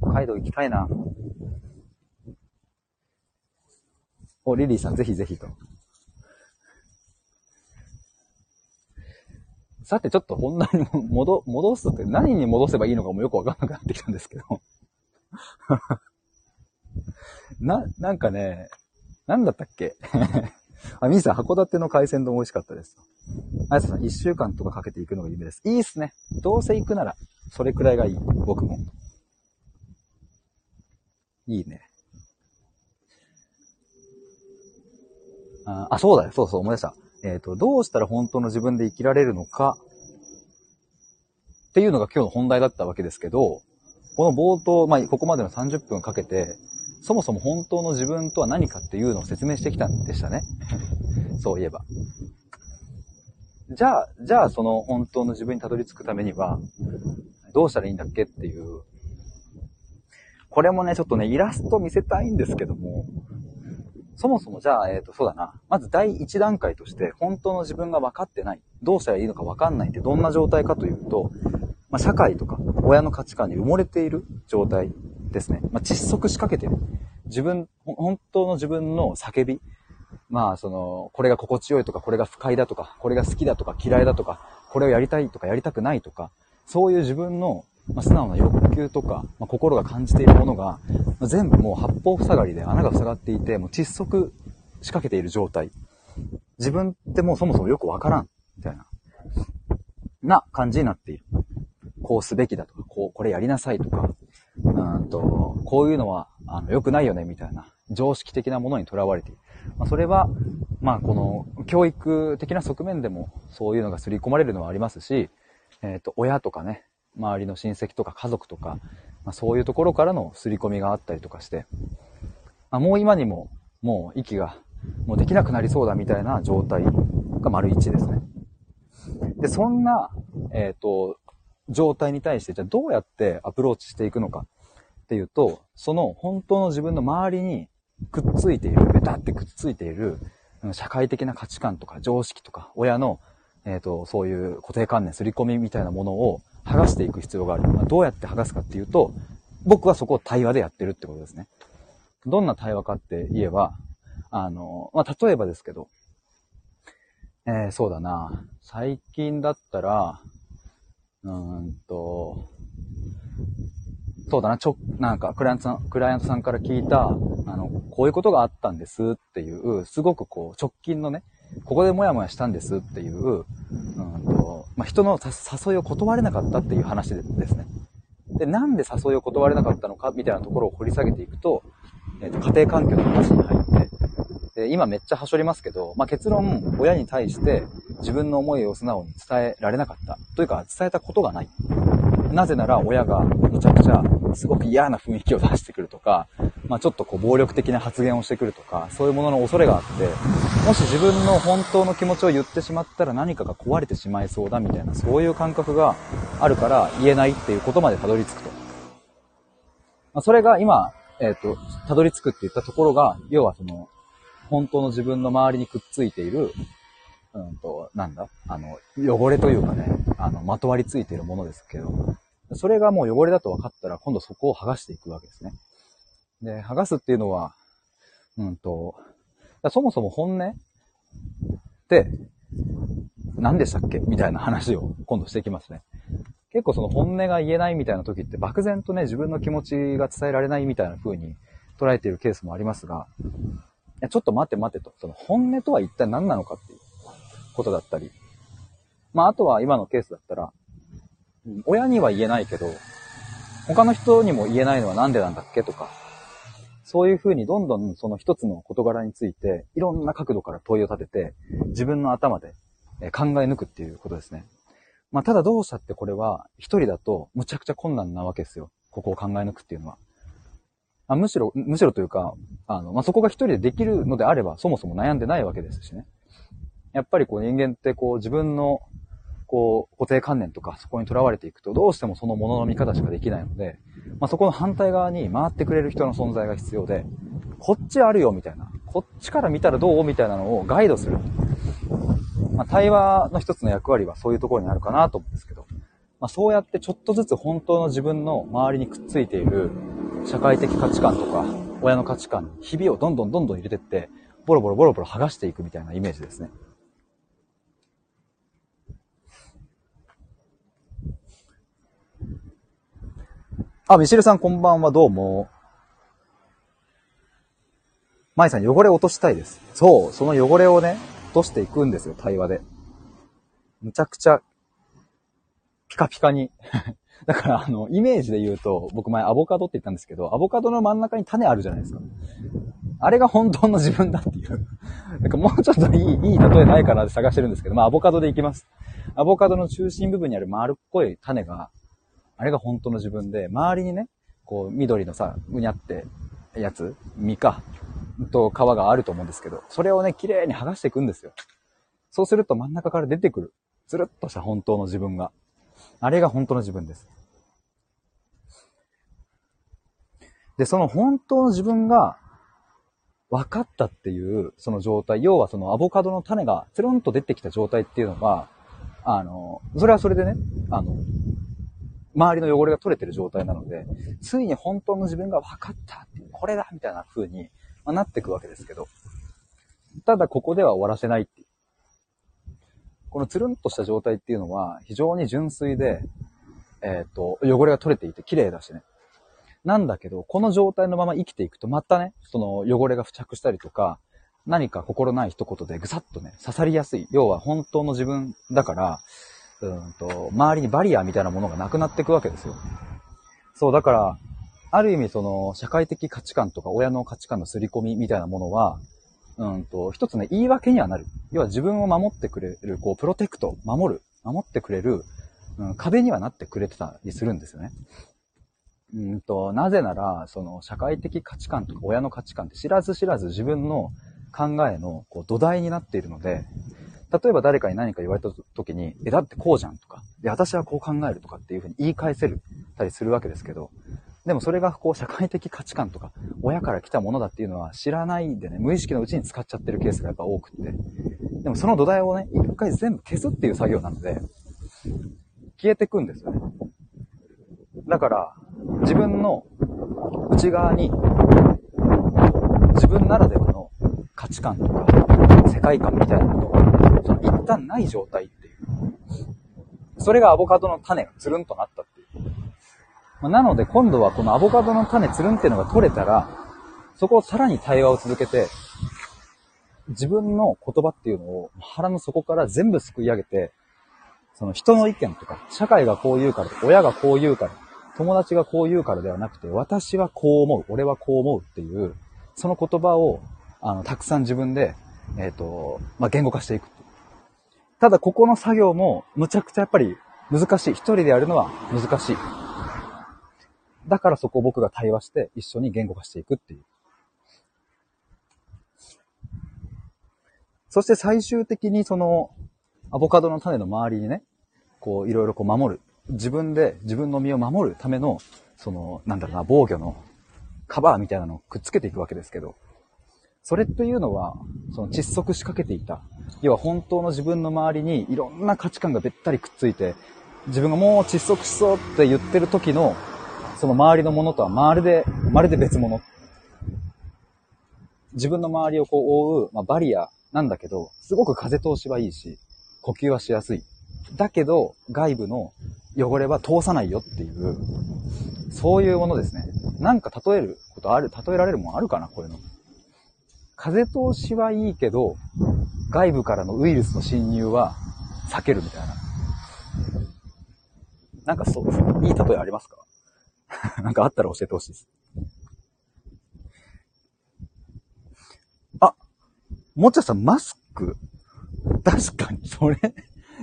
北海道行きたいな。お、リリーさん、ぜひぜひと。さてちょっと本題に [laughs] 戻、戻すって何に戻せばいいのかもよくわかんなくなってきたんですけど [laughs] な、なんかね、なんだったっけ？[laughs] あ、みーさん、函館の海鮮丼美味しかったです。あやさん、一週間とかかけていくのが夢です。いいっすね。どうせ行くなら、それくらいがいい。僕も。いいね。あ、あそうだよ。そうそう、思い出した。えっ、ー、と、どうしたら本当の自分で生きられるのか、っていうのが今日の本題だったわけですけど、この冒頭、まあ、ここまでの30分かけて、そもそも本当の自分とは何かっていうのを説明してきたんでしたね。そういえば。じゃあ、じゃあその本当の自分にたどり着くためには、どうしたらいいんだっけっていう。これもね、ちょっとね、イラスト見せたいんですけども、そもそもじゃあ、えっ、ー、と、そうだな。まず第一段階として、本当の自分が分かってない。どうしたらいいのか分かんないってどんな状態かというと、まあ、社会とか親の価値観に埋もれている状態ですね。まあ、窒息しかけてる。自分、本当の自分の叫び。まあ、その、これが心地よいとか、これが不快だとか、これが好きだとか、嫌いだとか、これをやりたいとか、やりたくないとか、そういう自分の、まあ、素直な欲求とか、まあ、心が感じているものが、まあ、全部もう八方塞がりで穴が塞がっていて、もう窒息しかけている状態。自分ってもうそもそもよくわからん、みたいな、な感じになっている。こうすべきだとか、こう、これやりなさいとか、うんと、こういうのは、あの、良くないよね、みたいな、常識的なものにとらわれている。まあ、それは、まあ、この、教育的な側面でも、そういうのが刷り込まれるのはありますし、えっ、ー、と、親とかね、周りの親戚とか家族とか、まあ、そういうところからの刷り込みがあったりとかして、まあ、もう今にも、もう息が、もうできなくなりそうだみたいな状態が丸1ですね。で、そんな、えっ、ー、と、状態に対して、じゃあどうやってアプローチしていくのかっていうと、その本当の自分の周りにくっついている、ベタってくっついている、社会的な価値観とか常識とか、親の、えっ、ー、と、そういう固定観念、刷り込みみたいなものを剥がしていく必要がある。まあ、どうやって剥がすかっていうと、僕はそこを対話でやってるってことですね。どんな対話かって言えば、あの、まあ、例えばですけど、えー、そうだな。最近だったら、うんと、そうだな、ちょ、なんか、クライアントさん、クライアントさんから聞いた、あの、こういうことがあったんですっていう、すごくこう、直近のね、ここでモヤモヤしたんですっていう、うんと、まあ、人の誘いを断れなかったっていう話ですね。で、なんで誘いを断れなかったのかみたいなところを掘り下げていくと、え、ー、と、家庭環境の話に入って、で、今めっちゃはしょりますけど、まあ、結論、親に対して自分の思いを素直に伝えられなかった。というか、伝えたことがない。なぜなら親がむちゃくちゃすごく嫌な雰囲気を出してくるとか、まあちょっとこう暴力的な発言をしてくるとか、そういうものの恐れがあって、もし自分の本当の気持ちを言ってしまったら何かが壊れてしまいそうだみたいな、そういう感覚があるから言えないっていうことまでたどり着くと。まあ、それが今、えっ、ー、と、たどり着くって言ったところが、要はその、本当の自分の周りにくっついている、うんと、なんだあの、汚れというかね、あの、まとわりついているものですけど、それがもう汚れだと分かったら、今度そこを剥がしていくわけですね。で、剥がすっていうのは、うんと、そもそも本音って、何でしたっけ？みたいな話を今度していきますね。結構その本音が言えないみたいな時って漠然とね、自分の気持ちが伝えられないみたいな風に捉えているケースもありますが、いやちょっと待って待ってと、その本音とは一体何なのかっていうことだったり、まああとは今のケースだったら、親には言えないけど、他の人にも言えないのはなんでなんだっけとか、そういうふうにどんどんその一つの事柄について、いろんな角度から問いを立てて、自分の頭で考え抜くっていうことですね。まあ、ただどうしたってこれは、一人だとむちゃくちゃ困難なわけですよ。ここを考え抜くっていうのは。あむしろ、むしろというか、あの、まあ、そこが一人でできるのであれば、そもそも悩んでないわけですしね。やっぱりこう人間ってこう自分のこう、固定観念とかそこにとらわれていくと、どうしてもそのものの見方しかできないので、まあ、そこの反対側に回ってくれる人の存在が必要で、こっちあるよみたいな、こっちから見たらどうみたいなのをガイドする。まあ、対話の一つの役割はそういうところにあるかなと思うんですけど、まあ、そうやってちょっとずつ本当の自分の周りにくっついている社会的価値観とか、親の価値観にひびをどんどんどんどん入れてって、ボロボロボロボロ剥がしていくみたいなイメージですね。あ、ミシルさんこんばんは、どうも。舞さん、汚れ落としたいです。そう、その汚れをね、落としていくんですよ、対話で。むちゃくちゃ、ピカピカに。[laughs] だから、あの、イメージで言うと、僕前アボカドって言ったんですけど、アボカドの真ん中に種あるじゃないですか。あれが本当の自分だっていう。なんかもうちょっといい、いい例えないかなって探してるんですけど、まあアボカドでいきます。アボカドの中心部分にある丸っこい種が、あれが本当の自分で、周りにね、こう緑のさ、うにゃってやつ、実か、と皮があると思うんですけど、それをね、綺麗に剥がしていくんですよ。そうすると真ん中から出てくる。つるっとした本当の自分が。あれが本当の自分です。で、その本当の自分が分かったっていうその状態、要はそのアボカドの種がつるんと出てきた状態っていうのが、あの、それはそれでね、あの、周りの汚れが取れてる状態なので、ついに本当の自分が分かった、これだみたいな風に、ま、なっていくわけですけど、ただここでは終わらせないっていう。このつるんとした状態っていうのは非常に純粋で、えっ、と、汚れが取れていて綺麗だしね。なんだけど、この状態のまま生きていくと、またね、その汚れが付着したりとか、何か心ない一言でぐさっとね、刺さりやすい。要は本当の自分だから、うんと、周りにバリアみたいなものがなくなっていくわけですよ。そう、だから、ある意味その、社会的価値観とか親の価値観の刷り込みみたいなものは、うんと、一つね、言い訳にはなる。要は自分を守ってくれる、こう、プロテクト、守る、守ってくれる、うん、壁にはなってくれてたりするんですよね。うんと、なぜなら、その、社会的価値観とか親の価値観って知らず知らず自分の考えのこう土台になっているので、例えば誰かに何か言われた時に、え、だってこうじゃんとか、で、私はこう考えるとかっていうふうに言い返せるたりするわけですけど、でもそれがこう社会的価値観とか、親から来たものだっていうのは知らないでね、無意識のうちに使っちゃってるケースがやっぱ多くって。でもその土台をね、一回全部消すっていう作業なので、消えてくんですよね。だから、自分の内側に、自分ならではの価値観とか、世界観みたいなものが、その一旦ない状態っていう。それがアボカドの種がつるんとなったっていう。まなので今度はこのアボカドの種つるんっていうのが取れたら、そこをさらに対話を続けて、自分の言葉っていうのを腹の底から全部すくい上げて、その人の意見とか、社会がこう言うから、親がこう言うから、友達がこう言うからではなくて、私はこう思う、俺はこう思うっていう、その言葉を、あの、たくさん自分で、えっ、ー、と、まあ、言語化していく。ただ、ここの作業も、むちゃくちゃやっぱり難しい。一人でやるのは難しい。だからそこを僕が対話して一緒に言語化していくっていう。そして最終的にその、アボカドの種の周りにね、こう、いろいろこう守る。自分で自分の身を守るための、その、なんだろうな、防御のカバーみたいなのをくっつけていくわけですけど、それというのは、その窒息しかけていた。要は本当の自分の周りにいろんな価値観がべったりくっついて、自分がもう窒息しそうって言ってる時の、その周りのものとはまるで、まるで別物。自分の周りをこう覆う、まあ、バリアなんだけど、すごく風通しはいいし、呼吸はしやすい。だけど、外部の汚れは通さないよっていう、そういうものですね。なんか例えることある、例えられるもんあるかなこういうの。風通しはいいけど、外部からのウイルスの侵入は避けるみたいな。なんかそう、いい例えありますか？[laughs] なんかあったら教えてほしいです。あ、もちゃさん、マスク？確かに、それ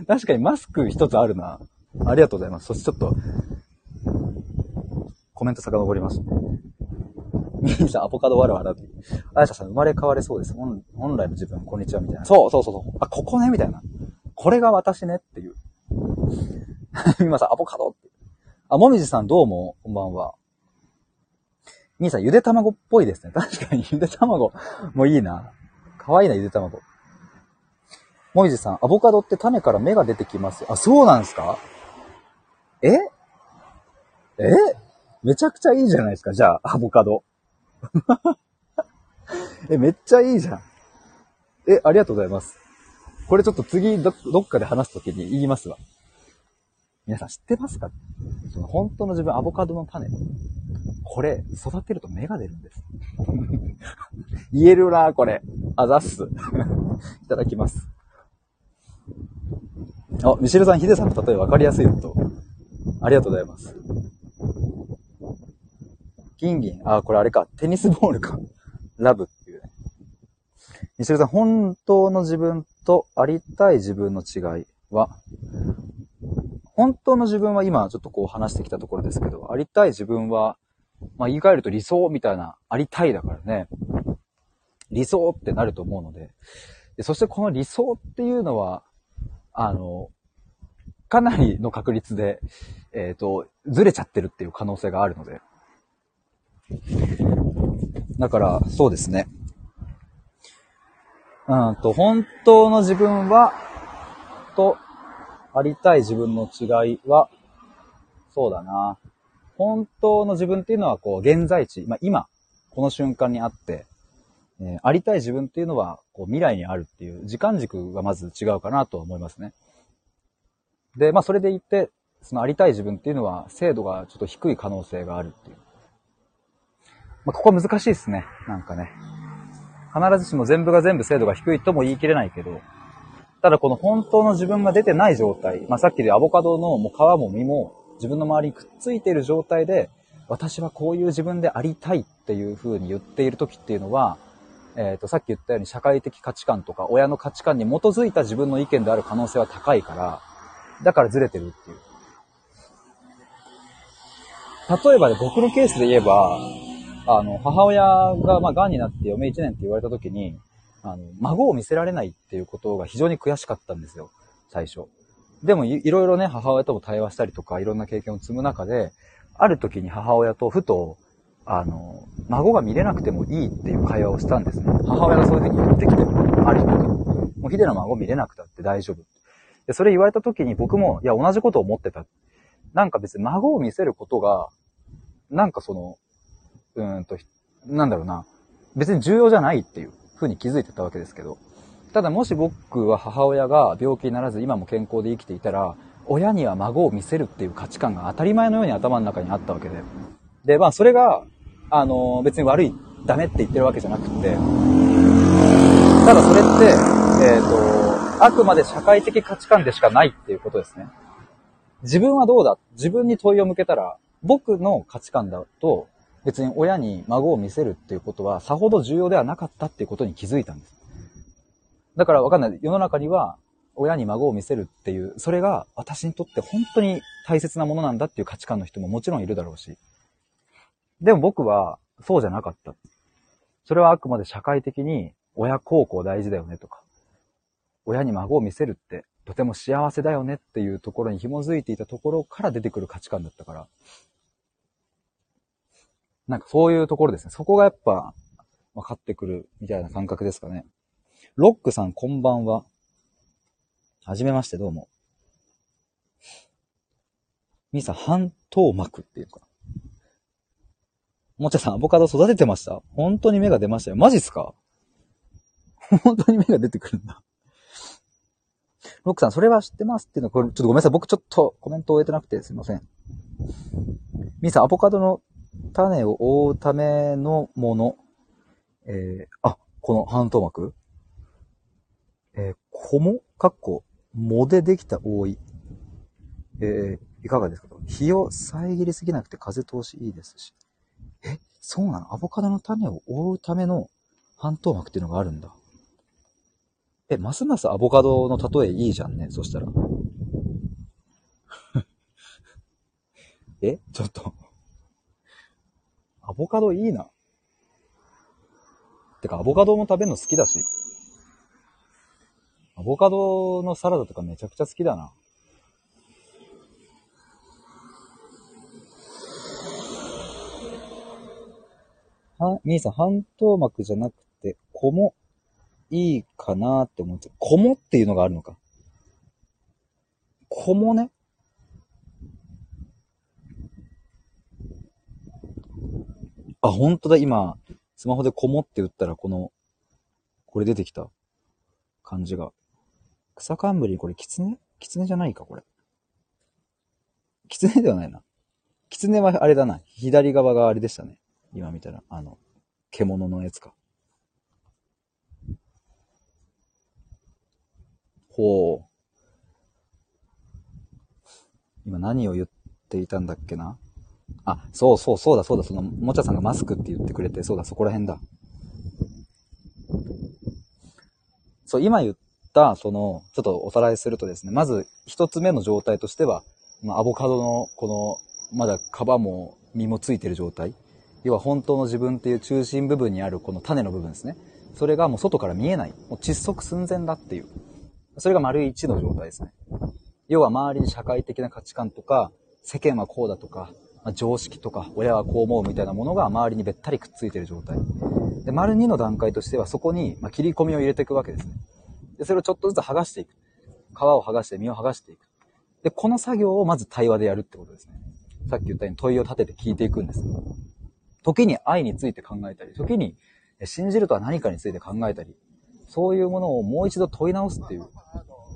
確かにマスク一つあるな。ありがとうございます。そしてちょっと、コメント遡ります。ミーさん、アボカドわらわらと。あやしゃさん、生まれ変われそうです。本本来の自分、こんにちは、みたいな。そうそうそうそう。あ、ここね、みたいな。これが私ね、っていう。[laughs] みまさん、アボカドって。あ、もみじさんどうも、こんばんは。みーさん、ゆで卵っぽいですね。[laughs] 確かに、ゆで卵もいいな。かわいいな、ゆで卵。もみじさん、アボカドって種から芽が出てきます。あ、そうなんですか？え？え？めちゃくちゃいいじゃないですか、じゃあ、アボカド。[laughs] え、めっちゃいいじゃん。え、ありがとうございます。これちょっと次ど、どっかで話すときに言いますわ。皆さん知ってますか？その本当の自分、アボカドの種。これ、育てると芽が出るんです。[laughs] 言えるな、これ。あざっす。[laughs] いただきます。あ、ミシェルさん、ヒデさんの例え分かりやすいと。ありがとうございます。ギンギン。あ、これあれか。テニスボールか。ラブっていうね。ミシェルさん、本当の自分とありたい自分の違いは、本当の自分は今ちょっとこう話してきたところですけど、ありたい自分は、まあ言い換えると理想みたいな、ありたいだからね。理想ってなると思うので。でそしてこの理想っていうのは、あの、かなりの確率で、えっ、ー、と、ずれちゃってるっていう可能性があるので。だから、そうですね。うんと、本当の自分は、と、ありたい自分の違いは、そうだな。本当の自分っていうのは、こう、現在地、まあ、今、この瞬間にあって、えー、ありたい自分っていうのは、こう、未来にあるっていう、時間軸がまず違うかなとは思いますね。で、まあ、それで言って、そのありたい自分っていうのは、精度がちょっと低い可能性があるっていう。まあ、ここは難しいですね。なんかね。必ずしも全部が全部精度が低いとも言い切れないけど、ただこの本当の自分が出てない状態、まあ、さっきでアボカドのもう皮も実も自分の周りにくっついている状態で、私はこういう自分でありたいっていう風に言っている時っていうのは、えっ、ー、と、さっき言ったように社会的価値観とか親の価値観に基づいた自分の意見である可能性は高いから、だからずれてるっていう。例えばね、僕のケースで言えば、あの、母親が、まあ、癌になって余命1年って言われた時に、あの、孫を見せられないっていうことが非常に悔しかったんですよ、最初。でもい、いろいろね、母親とも対話したりとか、いろんな経験を積む中で、ある時に母親とふと、あの、孫が見れなくてもいいっていう会話をしたんですね。母親がそういうふうに言ってきて、ある時に。もうヒデの孫見れなくたって大丈夫。で、それ言われた時に僕も、いや、同じことを思ってた。なんか別に孫を見せることが、なんかその、うんと、なんだろうな、別に重要じゃないっていう風に気づいてたわけですけど、ただもし僕は母親が病気にならず今も健康で生きていたら、親には孫を見せるっていう価値観が当たり前のように頭の中にあったわけで。で、まあそれが、あの、別に悪い、ダメって言ってるわけじゃなくて、ただそれって、えっ、ー、と、あくまで社会的価値観でしかないっていうことですね。自分はどうだ？自分に問いを向けたら、僕の価値観だと、別に親に孫を見せるっていうことはさほど重要ではなかったっていうことに気づいたんです。だからわかんない。世の中には親に孫を見せるっていう、それが私にとって本当に大切なものなんだっていう価値観の人ももちろんいるだろうし。でも僕はそうじゃなかった。それはあくまで社会的に親孝行大事だよねとか、親に孫を見せるってとても幸せだよねっていうところに紐づいていたところから出てくる価値観だったから、なんかそういうところですね。そこがやっぱ分かってくるみたいな感覚ですかね。ロックさんこんばんは。はじめましてどうも。ミさん、半透膜っていうか。もちゃさん、アボカド育ててました？本当に芽が出ましたよ。マジっすか？本当に芽が出てくるんだ。ロックさん、それは知ってますっていうのは、これ、ちょっとごめんなさい。僕ちょっとコメントを終えてなくてすいません。ミさ、アボカドの種を覆うためのもの。えー、あ、この半透膜えー、こもかっこ、藻でできた覆い。えー、いかがですか？日を遮りすぎなくて風通しいいですし。え、そうなの？アボカドの種を覆うための半透膜っていうのがあるんだ。え、ますますアボカドの例えいいじゃんね、そしたら。[laughs] えちょっとアボカドいいな。てか、アボカドも食べるの好きだし。アボカドのサラダとかめちゃくちゃ好きだな。は、みーさん、半透膜じゃなくて、子もいいかなって思って、子もっていうのがあるのか。子もね。あ、本当だ、今、スマホでこもって打ったら、この、これ出てきた感じが。草冠、これ、キツネキツネじゃないか、これ。キツネではないな。狐はあれだな。左側があれでしたね。今見たら。あの、獣のやつか。ほう。今何を言っていたんだっけなあ、そうそうそうだそうだ、その、もちゃさんがマスクって言ってくれて、そうだ、そこら辺だ。そう、今言った、その、ちょっとおさらいするとですね、まず一つ目の状態としては、まあ、アボカドのこの、まだ皮も実もついてる状態。要は本当の自分っていう中心部分にあるこの種の部分ですね。それがもう外から見えない。もう窒息寸前だっていう。それが丸一の状態ですね。要は周りに社会的な価値観とか、世間はこうだとか、まあ、常識とか、親はこう思うみたいなものが周りにべったりくっついてる状態。で、丸2の段階としてはそこに、ま切り込みを入れていくわけですね。で、それをちょっとずつ剥がしていく。皮を剥がして身を剥がしていく。で、この作業をまず対話でやるってことですね。さっき言ったように問いを立てて聞いていくんです。時に愛について考えたり、時に信じるとは何かについて考えたり、そういうものをもう一度問い直すっていう。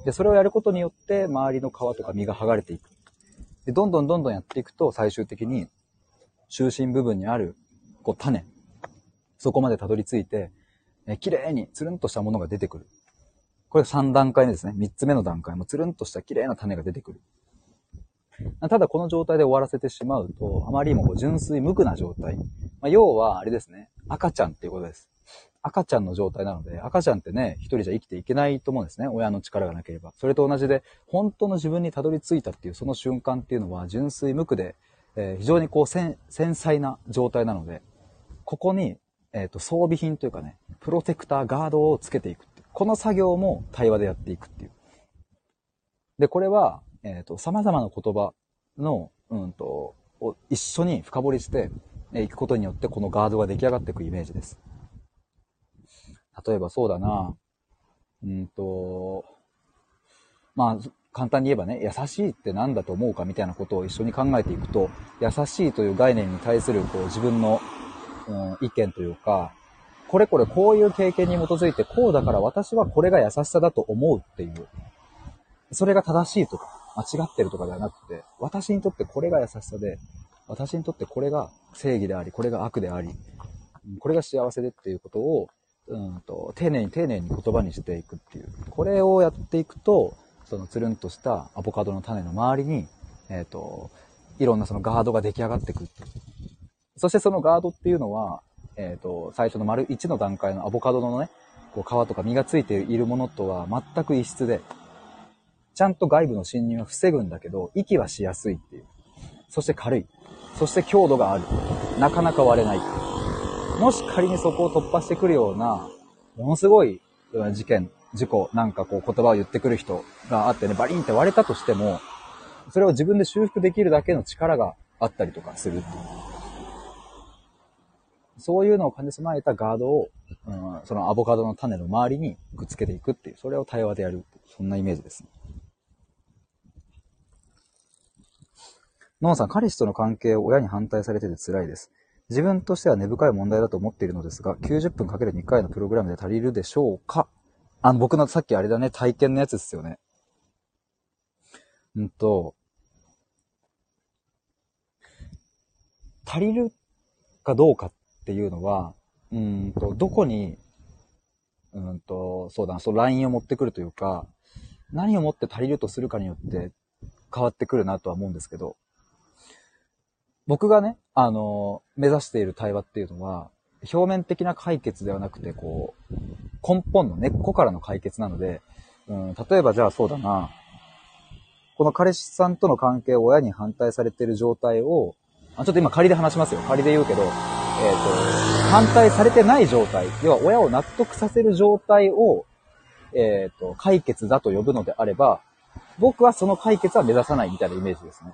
で、それをやることによって周りの皮とか身が剥がれていく。で、どんどんどんどんやっていくと最終的に中心部分にあるこう種、そこまでたどり着いて、え綺麗につるんとしたものが出てくる。これ3段階目ですね。3つ目の段階もつるんとした綺麗な種が出てくる。ただこの状態で終わらせてしまうと、あまりにも純粋無垢な状態。まあ、要は、あれですね。赤ちゃんっていうことです。赤ちゃんの状態なので、赤ちゃんってね、一人じゃ生きていけないと思うんですね。親の力がなければ。それと同じで、本当の自分にたどり着いたっていうその瞬間っていうのは、純粋無垢で、えー、非常にこう繊細な状態なので、ここに、えっ、ー、と、装備品というかね、プロテクター、ガードをつけていくっていう。この作業も対話でやっていくっていう。で、これは、えっ、ー、と、様々な言葉の、うんと、を一緒に深掘りしていくことによって、このガードが出来上がっていくイメージです。例えばそうだな、うんと、まあ、簡単に言えばね、優しいって何だと思うかみたいなことを一緒に考えていくと、優しいという概念に対するこう自分の、うん、意見というか、これこれこういう経験に基づいてこうだから私はこれが優しさだと思うっていう。それが正しいとか、間違ってるとかではなくて、私にとってこれが優しさで、私にとってこれが正義であり、これが悪であり、これが幸せでっていうことを、うんと、丁寧に丁寧に言葉にしていくっていう。これをやっていくと、そのつるんとしたアボカドの種の周りに、えっ、ー、と、いろんなそのガードが出来上がってくっていう。そしてそのガードっていうのは、えっ、ー、と、最初の丸1の段階のアボカドのね、こう皮とか実がついているものとは全く異質で、ちゃんと外部の侵入は防ぐんだけど、息はしやすいっていう。そして軽い。そして強度がある。なかなか割れない。もし仮にそこを突破してくるような、ものすごい事件、事故、なんかこう言葉を言ってくる人があってね、バリンって割れたとしても、それを自分で修復できるだけの力があったりとかするっていう。そういうのを兼ね備えたガードを、うん、そのアボカドの種の周りにくっつけていくっていう、それを対話でやるっていう、そんなイメージですね。ノンさん、彼氏との関係を親に反対されてて辛いです。自分としては根深い問題だと思っているのですが、90分かける2回のプログラムで足りるでしょうか？あの、僕のさっきあれだね、体験のやつですよね。うんと、足りるかどうかっていうのは、うんと、どこに、うんと、そうだな、そのラインを持ってくるというか、何をもって足りるとするかによって変わってくるなとは思うんですけど、僕がね、あの、目指している対話っていうのは、表面的な解決ではなくて、こう、根本の根っこからの解決なので、うん、例えばじゃあそうだな、この彼氏さんとの関係を親に反対されている状態を、あちょっと今仮で話しますよ。仮で言うけど、えっ、ー、と、反対されてない状態、要は親を納得させる状態を、えっ、ー、と、解決だと呼ぶのであれば、僕はその解決は目指さないみたいなイメージですね。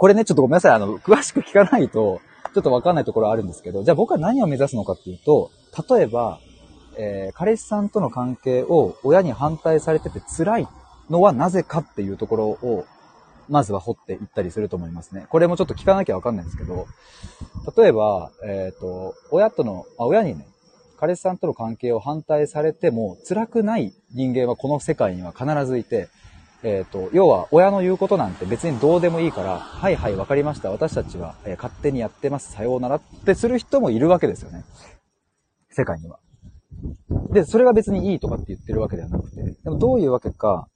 これね、ちょっとごめんなさい。あの、詳しく聞かないと、ちょっとわかんないところあるんですけど、じゃあ僕は何を目指すのかっていうと、例えば、えー、彼氏さんとの関係を親に反対されてて辛いのはなぜかっていうところを、まずは掘っていったりすると思いますね。これもちょっと聞かなきゃわかんないんですけど、例えば、えっ、ー、と、親との、あ、親にね、彼氏さんとの関係を反対されても辛くない人間はこの世界には必ずいて、えっ、と、要は親の言うことなんて別にどうでもいいから、はいはいわかりました。私たちは、え勝手にやってます。さようならってする人もいるわけですよね。世界には。で、それが別にいいとかって言ってるわけではなくて、でもどういうわけか、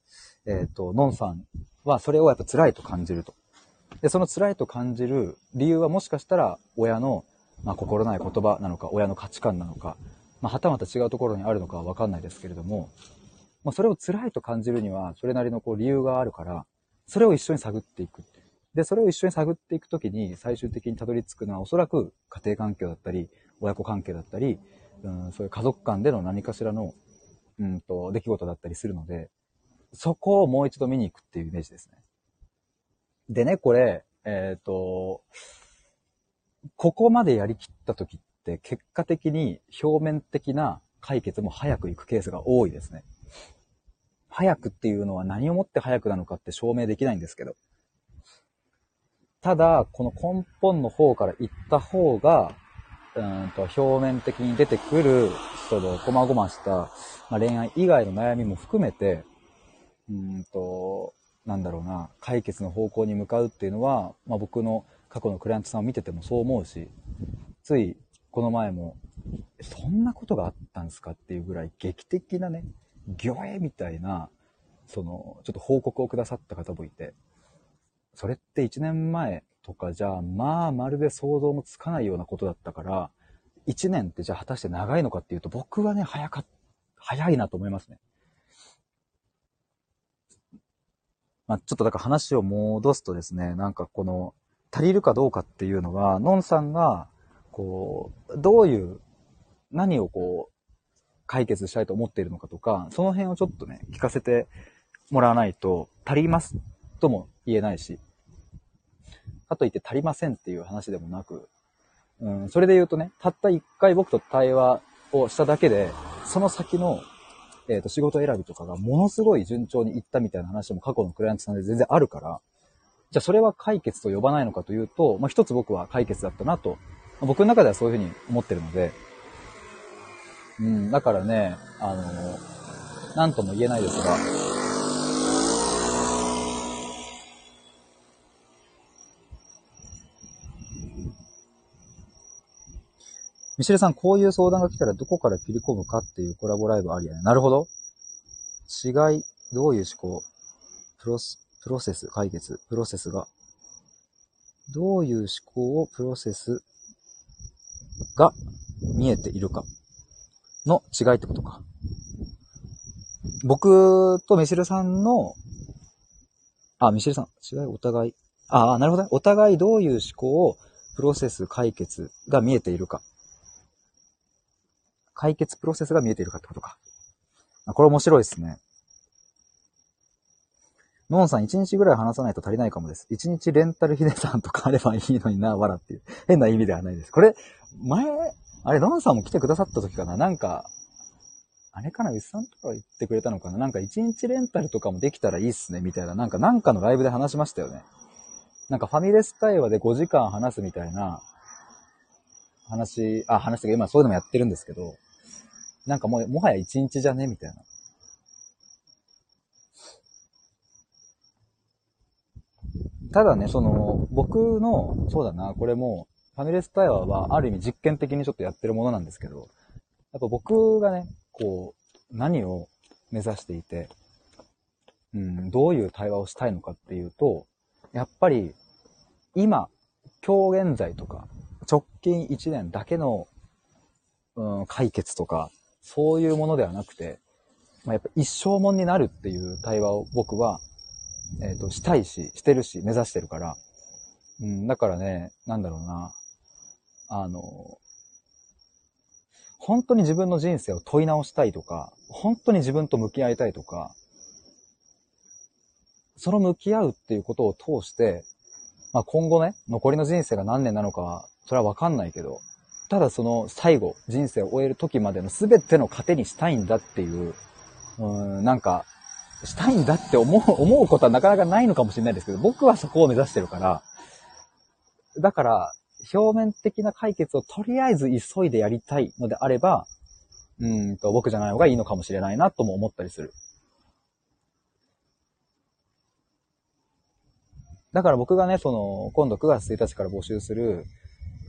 えっ、と、ノンさんはそれをやっぱ辛いと感じると。で、その辛いと感じる理由はもしかしたら親の、まあ、心ない言葉なのか、親の価値観なのか、まあ、はたまた違うところにあるのかはわかんないですけれども、まあ、それを辛いと感じるには、それなりのこう理由があるから、それを一緒に探っていく。で、それを一緒に探っていくときに、最終的にたどり着くのは、おそらく家庭環境だったり、親子関係だったり、うん、そういう家族間での何かしらの、うんと、出来事だったりするので、そこをもう一度見に行くっていうイメージですね。でね、これ、えっ、と、ここまでやりきった時って結果的に表面的な解決も早く行くケースが多いですね。早くっていうのは何をもって早くなのかって証明できないんですけど。ただ、この根本の方から行った方が、うんと表面的に出てくる、その、こまごました、まあ、恋愛以外の悩みも含めて、うんと、なんだろうな、解決の方向に向かうっていうのは、まあ、僕の過去のクライアントさんを見ててもそう思うし、ついこの前も、そんなことがあったんですかっていうぐらい劇的なね、ギョエみたいな、その、ちょっと報告をくださった方もいて、それって1年前とかじゃあ、まあ、まるで想像もつかないようなことだったから、1年ってじゃあ果たして長いのかっていうと、僕はね、早か、早いなと思いますね。まあ、ちょっとだから話を戻すとですね、なんかこの、足りるかどうかっていうのは、のんさんが、こう、どういう、何をこう、解決したいと思っているのかとか、その辺をちょっとね、聞かせてもらわないと、足りますとも言えないし、かといって足りませんっていう話でもなく、うん、それで言うとね、たった一回僕と対話をしただけで、その先の、えっ、と、仕事選びとかがものすごい順調にいったみたいな話も過去のクライアントさんで全然あるから、じゃあそれは解決と呼ばないのかというと、まあ、一つ僕は解決だったなと、まあ僕の中ではそういうふうに思ってるので、うん、だからね、あの、なんとも言えないですが、ミシェルさん、こういう相談が来たらどこから切り込むかっていうコラボライブありやね。なるほど。違い、どういう思考、プロス、プロセス、解決、プロセスが、どういう思考をプロセスが見えているか。の違いってことか。僕とミシルさんの、あ、ミシルさん、違いお互い、ああ、なるほどね。お互いどういう思考をプロセス、解決が見えているか。解決プロセスが見えているかってことか。これ面白いですね。ノンさん1日ぐらい話さないと足りないかもです。1日レンタルヒデさんとかあればいいのにな、わらっていう。変な意味ではないです。これ、前、あれ、ノンさんも来てくださった時かな？なんか、あれかな、うっさんとか言ってくれたのかな？なんか1日レンタルとかもできたらいいっすね、みたいな。なんか、なんかのライブで話しましたよね。なんかファミレス対話で5時間話すみたいな話、あ、話とか今そういうのもやってるんですけど、なんかもう、もはや1日じゃね？みたいな。ただね、その、僕の、そうだな、これも、ファミレス対話はある意味実験的にちょっとやってるものなんですけど、やっぱ僕がね、こう、何を目指していて、うん、どういう対話をしたいのかっていうと、やっぱり、今、今日現在とか、直近1年だけの、うん、解決とか、そういうものではなくて、まあ、やっぱ一生もんになるっていう対話を僕は、えっ、と、したいし、してるし、目指してるから。うん、だからね、なんだろうな。あの、本当に自分の人生を問い直したいとか、本当に自分と向き合いたいとか、その向き合うっていうことを通して、まあ今後ね、残りの人生が何年なのかは、それはわかんないけど、ただその最後、人生を終える時までの全ての糧にしたいんだっていう、うん、なんか、したいんだって思う、思うことはなかなかないのかもしれないですけど、僕はそこを目指してるから、だから、表面的な解決をとりあえず急いでやりたいのであれば、うんと、僕じゃない方がいいのかもしれないなとも思ったりする。だから僕がね、その、今度9月1日から募集する、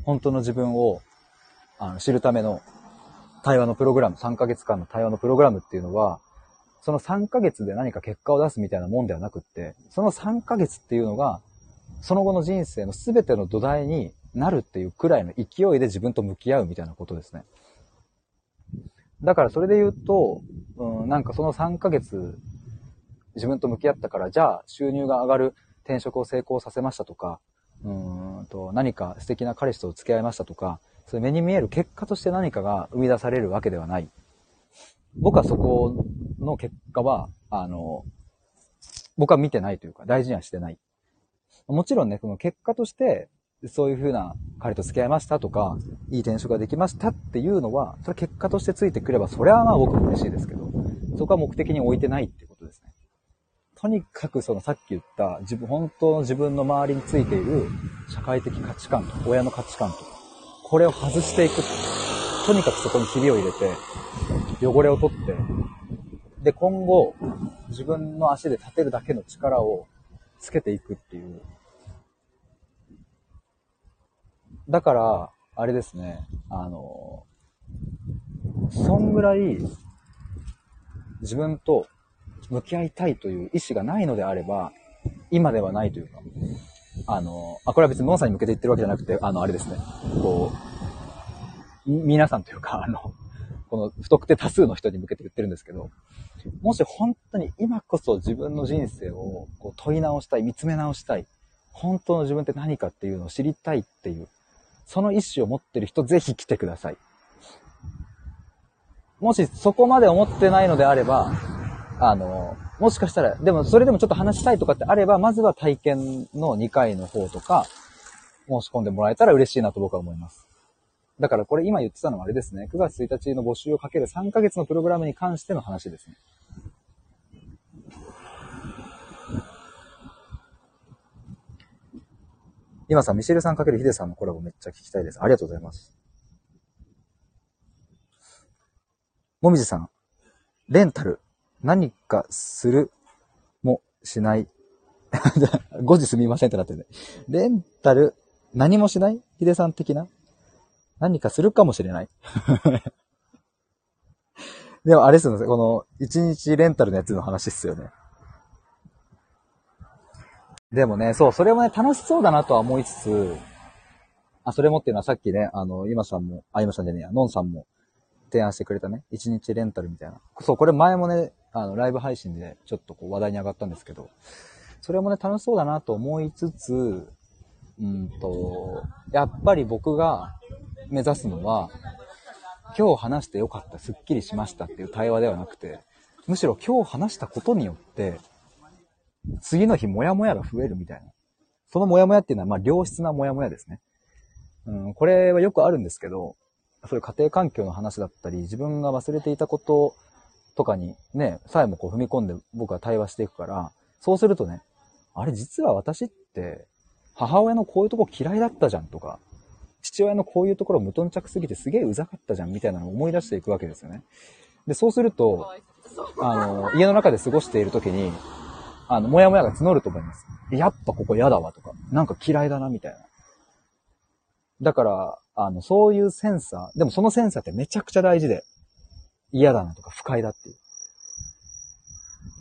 本当の自分を、あの、知るための対話のプログラム、3ヶ月間の対話のプログラムっていうのは、その3ヶ月で何か結果を出すみたいなもんではなくって、その3ヶ月っていうのが、その後の人生の全ての土台になるっていうくらいの勢いで自分と向き合うみたいなことですね。だからそれで言うと、うん、なんかその3ヶ月自分と向き合ったから、じゃあ収入が上がる転職を成功させましたとか、うんと何か素敵な彼氏と付き合いましたとか、それ目に見える結果として何かが生み出されるわけではない。僕はそこの結果は、あの、僕は見てないというか、大事にはしてない。もちろんね、その結果として、そういう風な彼と付き合いましたとか、いい転職ができましたっていうのは、それ結果としてついてくれば、それはまあ僕も嬉しいですけど、そこは目的に置いてないってことですね。とにかくそのさっき言った自分、本当の自分の周りについている社会的価値観とか、親の価値観とか、これを外していく。とにかくそこにひびを入れて、汚れを取って、で、今後、自分の足で立てるだけの力をつけていくっていう。だから、あれですね、あの、そんぐらい自分と向き合いたいという意志がないのであれば、今ではないというか、あの、あ、これは別にノンさんに向けて言ってるわけじゃなくて、あの、あれですね、こう、皆さんというか、あの、この不特定多数の人に向けて言ってるんですけど、もし本当に今こそ自分の人生をこう問い直したい、見つめ直したい、本当の自分って何かっていうのを知りたいっていう、その意思を持ってる人ぜひ来てください。もしそこまで思ってないのであれば、あの、もしかしたら、でもそれでもちょっと話したいとかってあれば、まずは体験の2回の方とか、申し込んでもらえたら嬉しいなと僕は思います。だからこれ今言ってたのはあれですね。9月1日の募集をかける3ヶ月のプログラムに関しての話ですね。今さ、ミシェルさんかけるヒデさんのコラボめっちゃ聞きたいです。ありがとうございます。もみじさん、レンタル、何かするもしない。[laughs] 5時すみませんってなってるね。レンタル、何もしない？ヒデさん的な？何かするかもしれない。[laughs] でもあれですよね、この1日レンタルのやつの話っすよね。でもね、そう、それもね、楽しそうだなとは思いつつ、あ、それもっていうのはさっきね、あの、今さんも、あ、今さんじゃねえや、のんさんも提案してくれたね、1日レンタルみたいな。そう、これ前もね、あの、ライブ配信でちょっとこう話題に上がったんですけど、それもね、楽しそうだなと思いつつ、うんと、やっぱり僕が目指すのは、今日話してよかった、すっきりしましたっていう対話ではなくて、むしろ今日話したことによって、次の日モヤモヤが増えるみたいな。そのモヤモヤっていうのは、まあ、良質なモヤモヤですね。うん、これはよくあるんですけど、そういう家庭環境の話だったり、自分が忘れていたこととかにね、さえもこう踏み込んで僕は対話していくから、そうするとね、あれ実は私って母親のこういうとこ嫌いだったじゃんとか、父親のこういうところ無頓着すぎてすげえうざかったじゃんみたいなのを思い出していくわけですよね。で、そうすると、あの、家の中で過ごしている時に、あの、もやもやが募ると思います。やっぱここ嫌だわとか、なんか嫌いだなみたいな。だから、あの、そういうセンサー、でもそのセンサーってめちゃくちゃ大事で、嫌だなとか不快だっていう。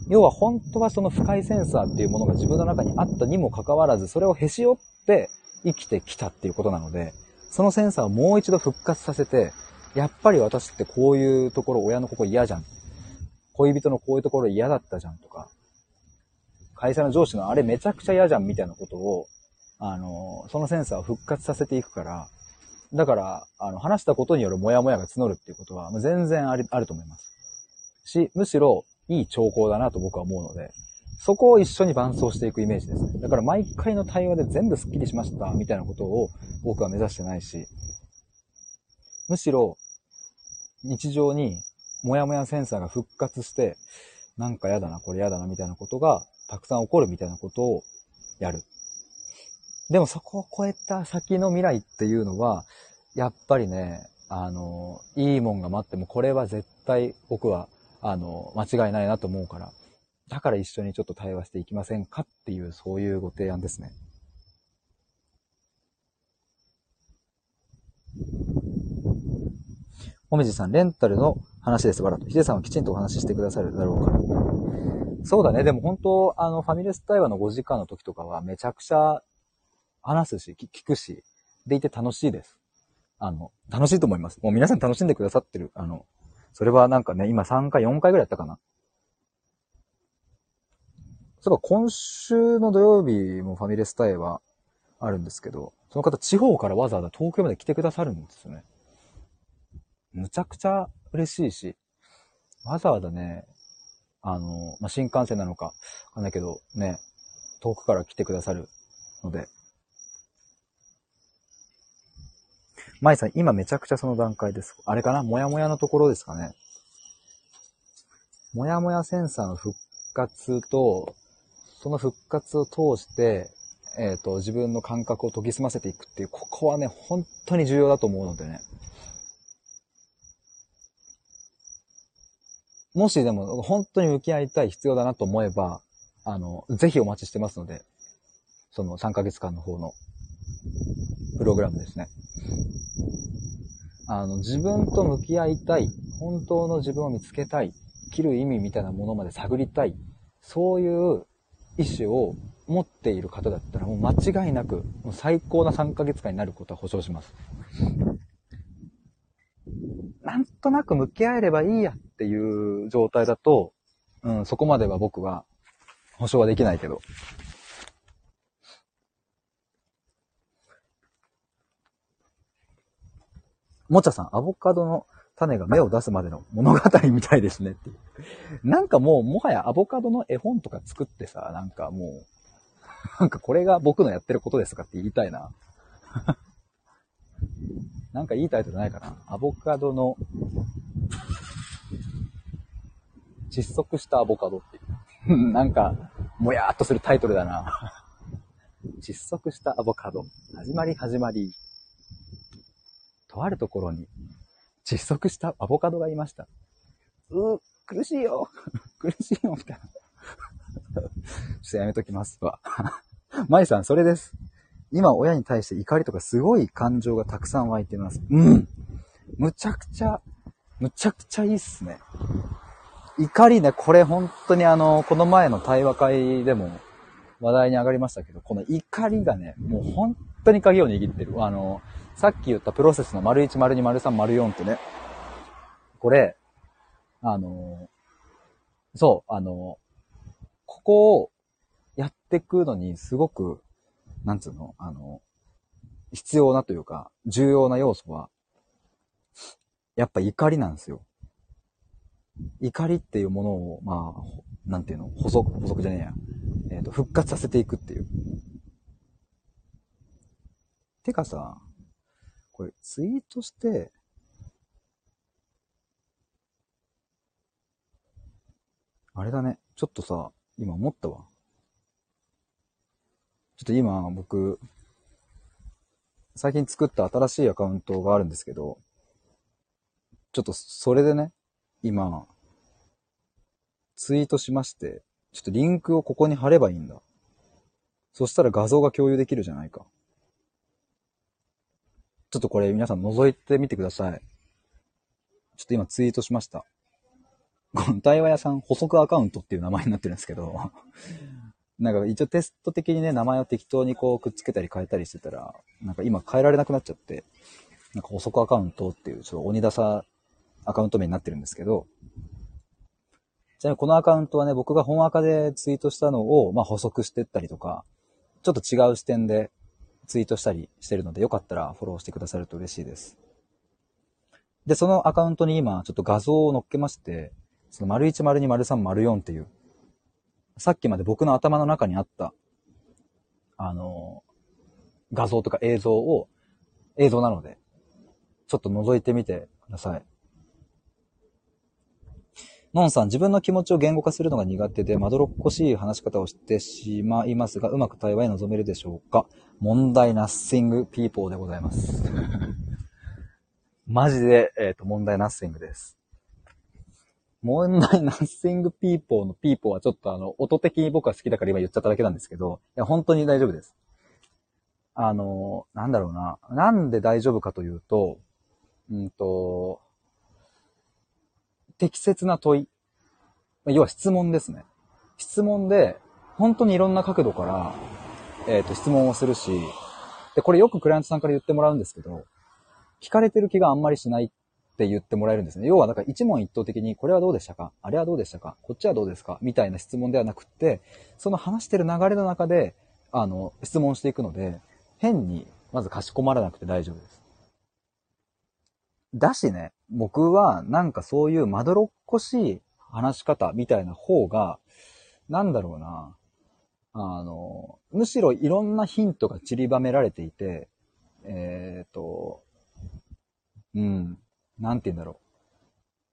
要は本当はその不快センサーっていうものが自分の中にあったにもかかわらず、それをへし折って生きてきたっていうことなので、そのセンサーをもう一度復活させて、やっぱり私ってこういうところ、親のここ嫌じゃん。恋人のこういうところ嫌だったじゃんとか、会社の上司のあれめちゃくちゃ嫌じゃんみたいなことを、あの、そのセンサーを復活させていくから、だから、あの、話したことによるモヤモヤが募るっていうことは、全然あり、あると思います。し、むしろ、いい兆候だなと僕は思うので、そこを一緒に伴走していくイメージですね。だから毎回の対話で全部スッキリしましたみたいなことを僕は目指してないし、むしろ日常にもやもやセンサーが復活して、なんか嫌だな、これ嫌だなみたいなことがたくさん起こるみたいなことをやる。でもそこを超えた先の未来っていうのは、やっぱりね、あの、いいもんが待ってもこれは絶対僕は、あの、間違いないなと思うから。だから一緒にちょっと対話していきませんかっていう、そういうご提案ですね。もみじさん、レンタルの話です。わらと。ヒデさんはきちんとお話ししてくださるだろうから。そうだね。でも本当、あの、ファミレス対話の5時間の時とかはめちゃくちゃ話すし、聞くし、でいて楽しいです。あの、楽しいと思います。もう皆さん楽しんでくださってる。あの、それはなんかね、今3回、4回ぐらいやったかな。そういえば今週の土曜日もファミレス対話あるんですけど、その方地方からわざわざ東京まで来てくださるんですよね。むちゃくちゃ嬉しいし、わざわざね、あの、まあ、新幹線なのか、わかんないけど、ね、遠くから来てくださるので。舞さん、今めちゃくちゃその段階です。あれかな？もやもやのところですかね。もやもやセンサーの復活と、その復活を通して、えっ、ー、と、自分の感覚を研ぎ澄ませていくっていう、ここはね、本当に重要だと思うのでね。もしでも本当に向き合いたい必要だなと思えば、あの、ぜひお待ちしてますので、その3ヶ月間の方のプログラムですね。あの、自分と向き合いたい、本当の自分を見つけたい、生きる意味みたいなものまで探りたい、そういう意志を持っている方だったらもう間違いなく、もう最高な3ヶ月間になることは保証します。なんとなく向き合えればいいやっっていう状態だと、うん、そこまでは僕は保証はできないけど。もちゃさん、アボカドの種が芽を出すまでの物語みたいですねっていう。なんかもう、もはやアボカドの絵本とか作ってさ、なんかもう、なんかこれが僕のやってることですかって言いたいな。[laughs] なんかいいタイトルないかな？アボカドの、窒息したアボカドっていう。[laughs] なんか、もやーっとするタイトルだな。[laughs] 窒息したアボカド。始まり始まり。とあるところに、窒息したアボカドがいました。うー、苦しいよ。[laughs] 苦しいよ、みたいな。ちょっとやめときますわ。マイさん、それです。今親に対して怒りとかすごい感情がたくさん湧いています。うん。むちゃくちゃ、むちゃくちゃいいっすね。怒りね、これ本当にあの、この前の対話会でも話題に上がりましたけど、この怒りがね、もう本当に鍵を握ってる。あの、さっき言ったプロセスの丸1、丸2、丸3、丸4ってね、これ、あの、そう、あの、ここをやっていくのにすごくなんつうの、あの、必要なというか、重要な要素は、やっぱ怒りなんですよ。怒りっていうものを、まあ、なんていうの、補足、補足じゃねえや。えっ、ー、と、復活させていくっていう。てかさ、これツイートして、あれだね。ちょっとさ、今思ったわ。ちょっと今僕、最近作った新しいアカウントがあるんですけど、ちょっとそれでね、今、ツイートしまして、ちょっとリンクをここに貼ればいいんだ。そしたら画像が共有できるじゃないか。ちょっとこれ皆さん覗いてみてください。ちょっと今ツイートしました。この対話屋さん補足アカウントっていう名前になってるんですけど [laughs] なんか一応テスト的にね、名前を適当にこうくっつけたり変えたりしてたら、なんか今変えられなくなっちゃって、なんか補足アカウントっていう、ちょっと鬼ダサアカウント名になってるんですけど、ちなみにこのアカウントはね、僕が本アカでツイートしたのを、まあ補足してったりとか、ちょっと違う視点でツイートしたりしてるので、よかったらフォローしてくださると嬉しいです。で、そのアカウントに今、ちょっと画像を載っけまして、その丸1、丸2、丸3、丸4っていうさっきまで僕の頭の中にあった、あの、画像とか映像を、映像なので、ちょっと覗いてみてください。のんさん、自分の気持ちを言語化するのが苦手で、まどろっこしい話し方をしてしまいますが、うまく対話へ臨めるでしょうか？問題ナッシングピーポーでございます。[laughs] マジで、えっ、ー、と、問題 nothing です。問題 nothing people の people はちょっとあの、音的に僕は好きだから今言っちゃっただけなんですけど、いや、本当に大丈夫です。あの、なんだろうな。なんで大丈夫かというと、うんと、適切な問い。要は質問ですね。質問で、本当にいろんな角度から、えっ、ー、と、質問をするし、で、これよくクライアントさんから言ってもらうんですけど、聞かれてる気があんまりしないって言ってもらえるんですね。要は、だから一問一答的に、これはどうでしたか？あれはどうでしたか？こっちはどうですか？みたいな質問ではなくって、その話してる流れの中で、あの、質問していくので、変に、まずかしこまらなくて大丈夫です。だしね、僕はなんかそういうまどろっこしい話し方みたいな方が、なんだろうな。あの、むしろいろんなヒントが散りばめられていて、えっ、ー、と、うん、なんて言うんだろ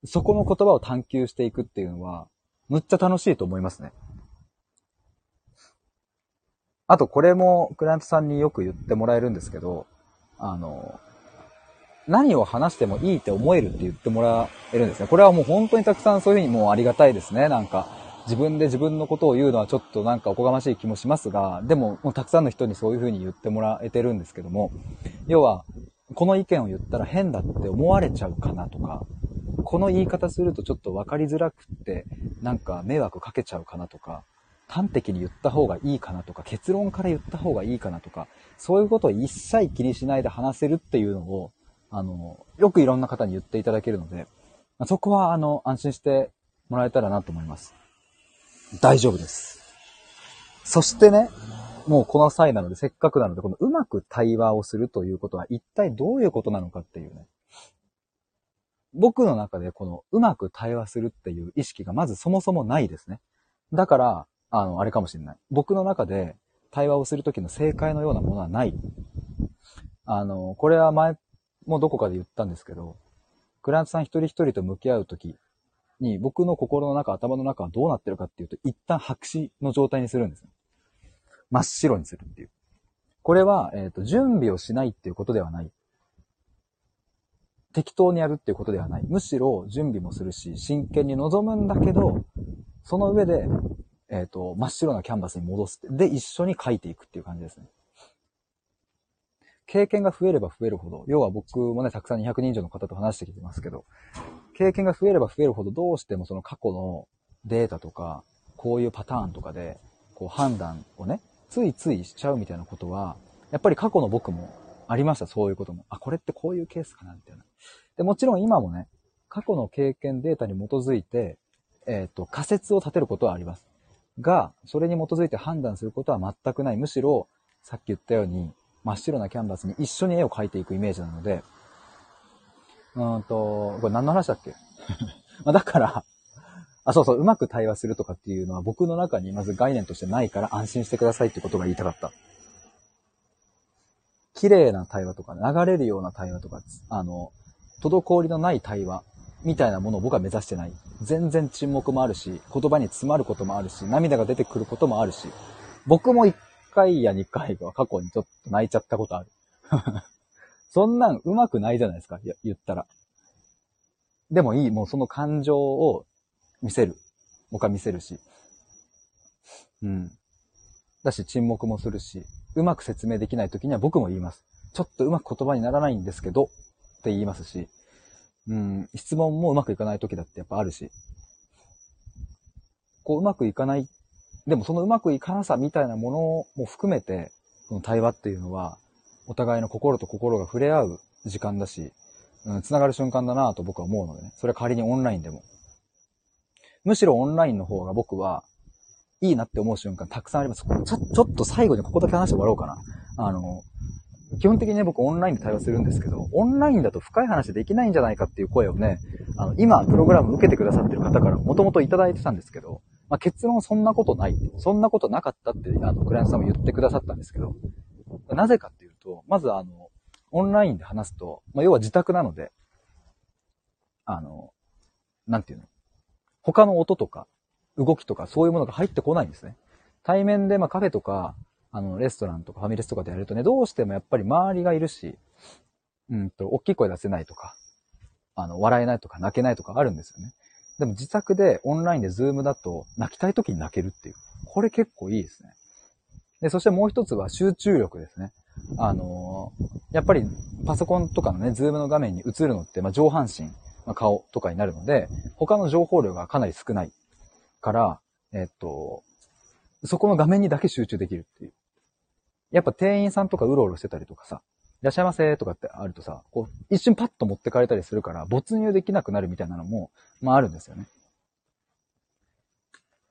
う。そこの言葉を探求していくっていうのは、むっちゃ楽しいと思いますね。あと、これもクライアントさんによく言ってもらえるんですけど、あの、何を話してもいいって思えるって言ってもらえるんですね。これはもう本当にたくさんそういうふうにもうありがたいですね。なんか、自分で自分のことを言うのはちょっとなんかおこがましい気もしますが、でももうたくさんの人にそういうふうに言ってもらえてるんですけども、要は、この意見を言ったら変だって思われちゃうかなとか、この言い方するとちょっと分かりづらくって、なんか迷惑かけちゃうかなとか、端的に言った方がいいかなとか、結論から言った方がいいかなとか、そういうことを一切気にしないで話せるっていうのを、あの、よくいろんな方に言っていただけるので、そこは、あの、安心してもらえたらなと思います。大丈夫です。そしてね、もうこの際なので、せっかくなので、このうまく対話をするということは一体どういうことなのかっていうね。僕の中でこのうまく対話するっていう意識がまずそもそもないですね。だから、あの、あれかもしれない。僕の中で対話をするときの正解のようなものはない。あの、これは前もうどこかで言ったんですけど、クライアントさん一人一人と向き合うときに、僕の心の中、頭の中はどうなってるかっていうと、一旦白紙の状態にするんです。真っ白にするっていう。これは、えっ、ー、と、準備をしないっていうことではない。適当にやるっていうことではない。むしろ準備もするし、真剣に臨むんだけど、その上で、えっ、ー、と、真っ白なキャンバスに戻す。で、一緒に書いていくっていう感じですね。経験が増えれば増えるほど、要は僕もね、たくさん200人以上の方と話してきてますけど、経験が増えれば増えるほど、どうしてもその過去のデータとか、こういうパターンとかで、こう判断をね、ついついしちゃうみたいなことは、やっぱり過去の僕もありました、そういうことも。あ、これってこういうケースかな、みたいな。で、もちろん今もね、過去の経験データに基づいて、えっ、ー、と、仮説を立てることはあります。が、それに基づいて判断することは全くない。むしろ、さっき言ったように、真っ白なキャンバスに一緒に絵を描いていくイメージなので、うんと、これ何の話だっけ？[laughs] まだから、あ、そうそう、うまく対話するとかっていうのは僕の中にまず概念としてないから安心してくださいってことが言いたかった。綺麗な対話とか、流れるような対話とか、あの、滞りのない対話みたいなものを僕は目指してない。全然沈黙もあるし、言葉に詰まることもあるし、涙が出てくることもあるし、僕も一回や二回は過去にちょっと泣いちゃったことある。[laughs] そんなんうまくないじゃないですか、言ったら。でもいい、もうその感情を見せる。僕は見せるし。うん。だし、沈黙もするし、うまく説明できない時には僕も言います。ちょっとうまく言葉にならないんですけど、って言いますし、うん、質問もうまくいかない時だってやっぱあるし、こううまくいかないでもそのうまくいかなさみたいなものも含めて、その対話っていうのは、お互いの心と心が触れ合う時間だし、うん、繋がる瞬間だなと僕は思うのでね。それは仮にオンラインでも。むしろオンラインの方が僕は、いいなって思う瞬間たくさんあります。ちょ、ちょっと最後にここだけ話して終わろうかな。あの、基本的にね、僕オンラインで対話するんですけど、オンラインだと深い話できないんじゃないかっていう声をね、あの、今、プログラム受けてくださってる方からもともといただいてたんですけど、まあ、結論そんなことない。そんなことなかったって、あの、クライアントさんも言ってくださったんですけど、なぜかっていうと、まずあの、オンラインで話すと、まあ、要は自宅なので、あの、なんていうの他の音とか、動きとか、そういうものが入ってこないんですね。対面で、まあ、カフェとか、あの、レストランとかファミレスとかでやるとね、どうしてもやっぱり周りがいるし、うんと、大きい声出せないとか、あの、笑えないとか泣けないとかあるんですよね。でも自宅でオンラインでズームだと泣きたい時に泣けるっていう。これ結構いいですね。で、そしてもう一つは集中力ですね。あのー、やっぱりパソコンとかのね、ズームの画面に映るのって、まあ、上半身、まあ、顔とかになるので、他の情報量がかなり少ないから、えっと、そこの画面にだけ集中できるっていう。やっぱ店員さんとかうろうろしてたりとかさ、いらっしゃいませとかってあるとさ、こう、一瞬パッと持ってかれたりするから、没入できなくなるみたいなのも、まああるんですよね。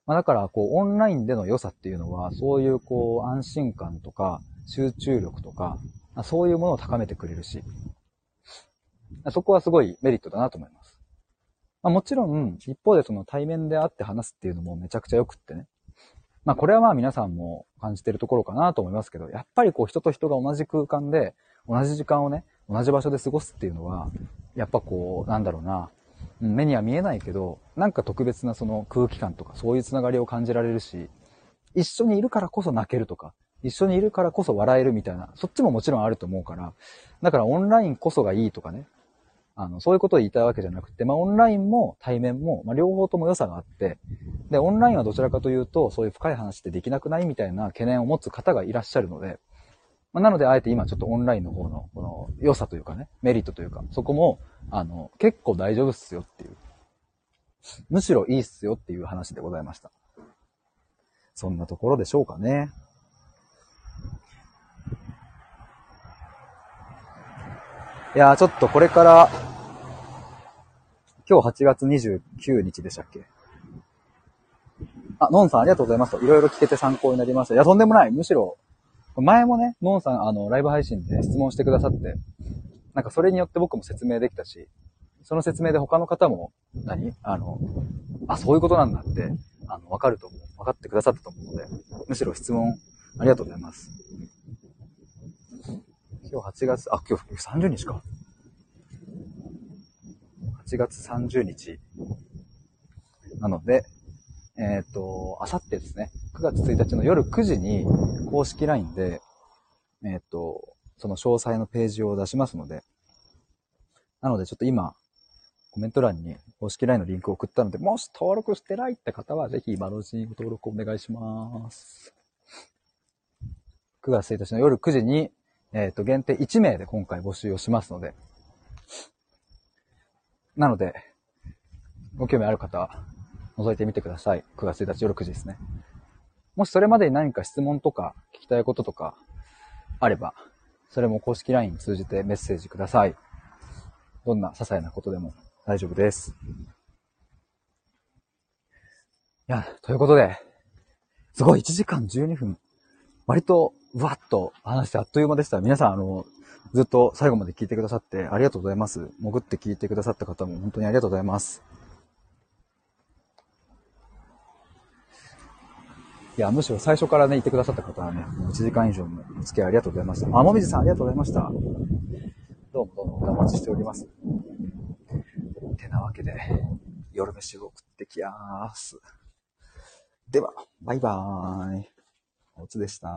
まあだから、こう、オンラインでの良さっていうのは、そういう、こう、安心感とか、集中力とか、そういうものを高めてくれるし、そこはすごいメリットだなと思います。まあもちろん、一方でその対面で会って話すっていうのもめちゃくちゃ良くってね。まあこれはまあ皆さんも感じてるところかなと思いますけど、やっぱりこう人と人が同じ空間で、同じ時間をね、同じ場所で過ごすっていうのは、やっぱこう、なんだろうな、目には見えないけど、なんか特別なその空気感とかそういうつながりを感じられるし、一緒にいるからこそ泣けるとか、一緒にいるからこそ笑えるみたいな、そっちももちろんあると思うから、だからオンラインこそがいいとかね、あの、そういうことを言いたいわけじゃなくて、まあ、オンラインも対面も、まあ、両方とも良さがあって、で、オンラインはどちらかというと、そういう深い話ってできなくないみたいな懸念を持つ方がいらっしゃるので、まあ、なので、あえて今ちょっとオンラインの方の、この良さというかね、メリットというか、そこも、あの、結構大丈夫っすよっていう。むしろいいっすよっていう話でございました。そんなところでしょうかね。いやー、ちょっとこれから、今日8月29日でしたっけ？あ、ノンさんありがとうございます。いろいろ聞けて参考になりました。いや、とんでもない。むしろ、前もね、ノンさん、あの、ライブ配信で質問してくださって、なんかそれによって僕も説明できたし、その説明で他の方も、何？あの、あ、そういうことなんだって、あの、わかると思う。分かってくださったと思うので、むしろ質問ありがとうございます。今日8月、あ、今日30日か。8月30日。なので、えっ、ー、と、あさってですね、9月1日の夜9時に公式 LINE で、えっ、ー、と、その詳細のページを出しますので、なのでちょっと今、コメント欄に公式 LINE のリンクを送ったので、もし登録してないって方は、ぜひ今のうちにご登録お願いします。9月1日の夜9時にえっ、ー、と、限定1名で今回募集をしますので、なので、ご興味ある方は、覗いてみてください。9月1日夜9時ですね。もしそれまでに何か質問とか聞きたいこととかあれば、それも公式 LINE 通じてメッセージください。どんな些細なことでも大丈夫です。いや、ということで、すごい1時間12分。割とわっと話してあっという間でした。皆さん、あの、ずっと最後まで聞いてくださってありがとうございます。潜って聞いてくださった方も本当にありがとうございます。いや、むしろ最初からね、言ってくださった方はね、もう1時間以上もお付き合いありがとうございました。あ、もみじさんありがとうございました。どうもどうもお待ちしております。てなわけで、夜飯を送ってきやーす。では、バイバーイ。おつでした。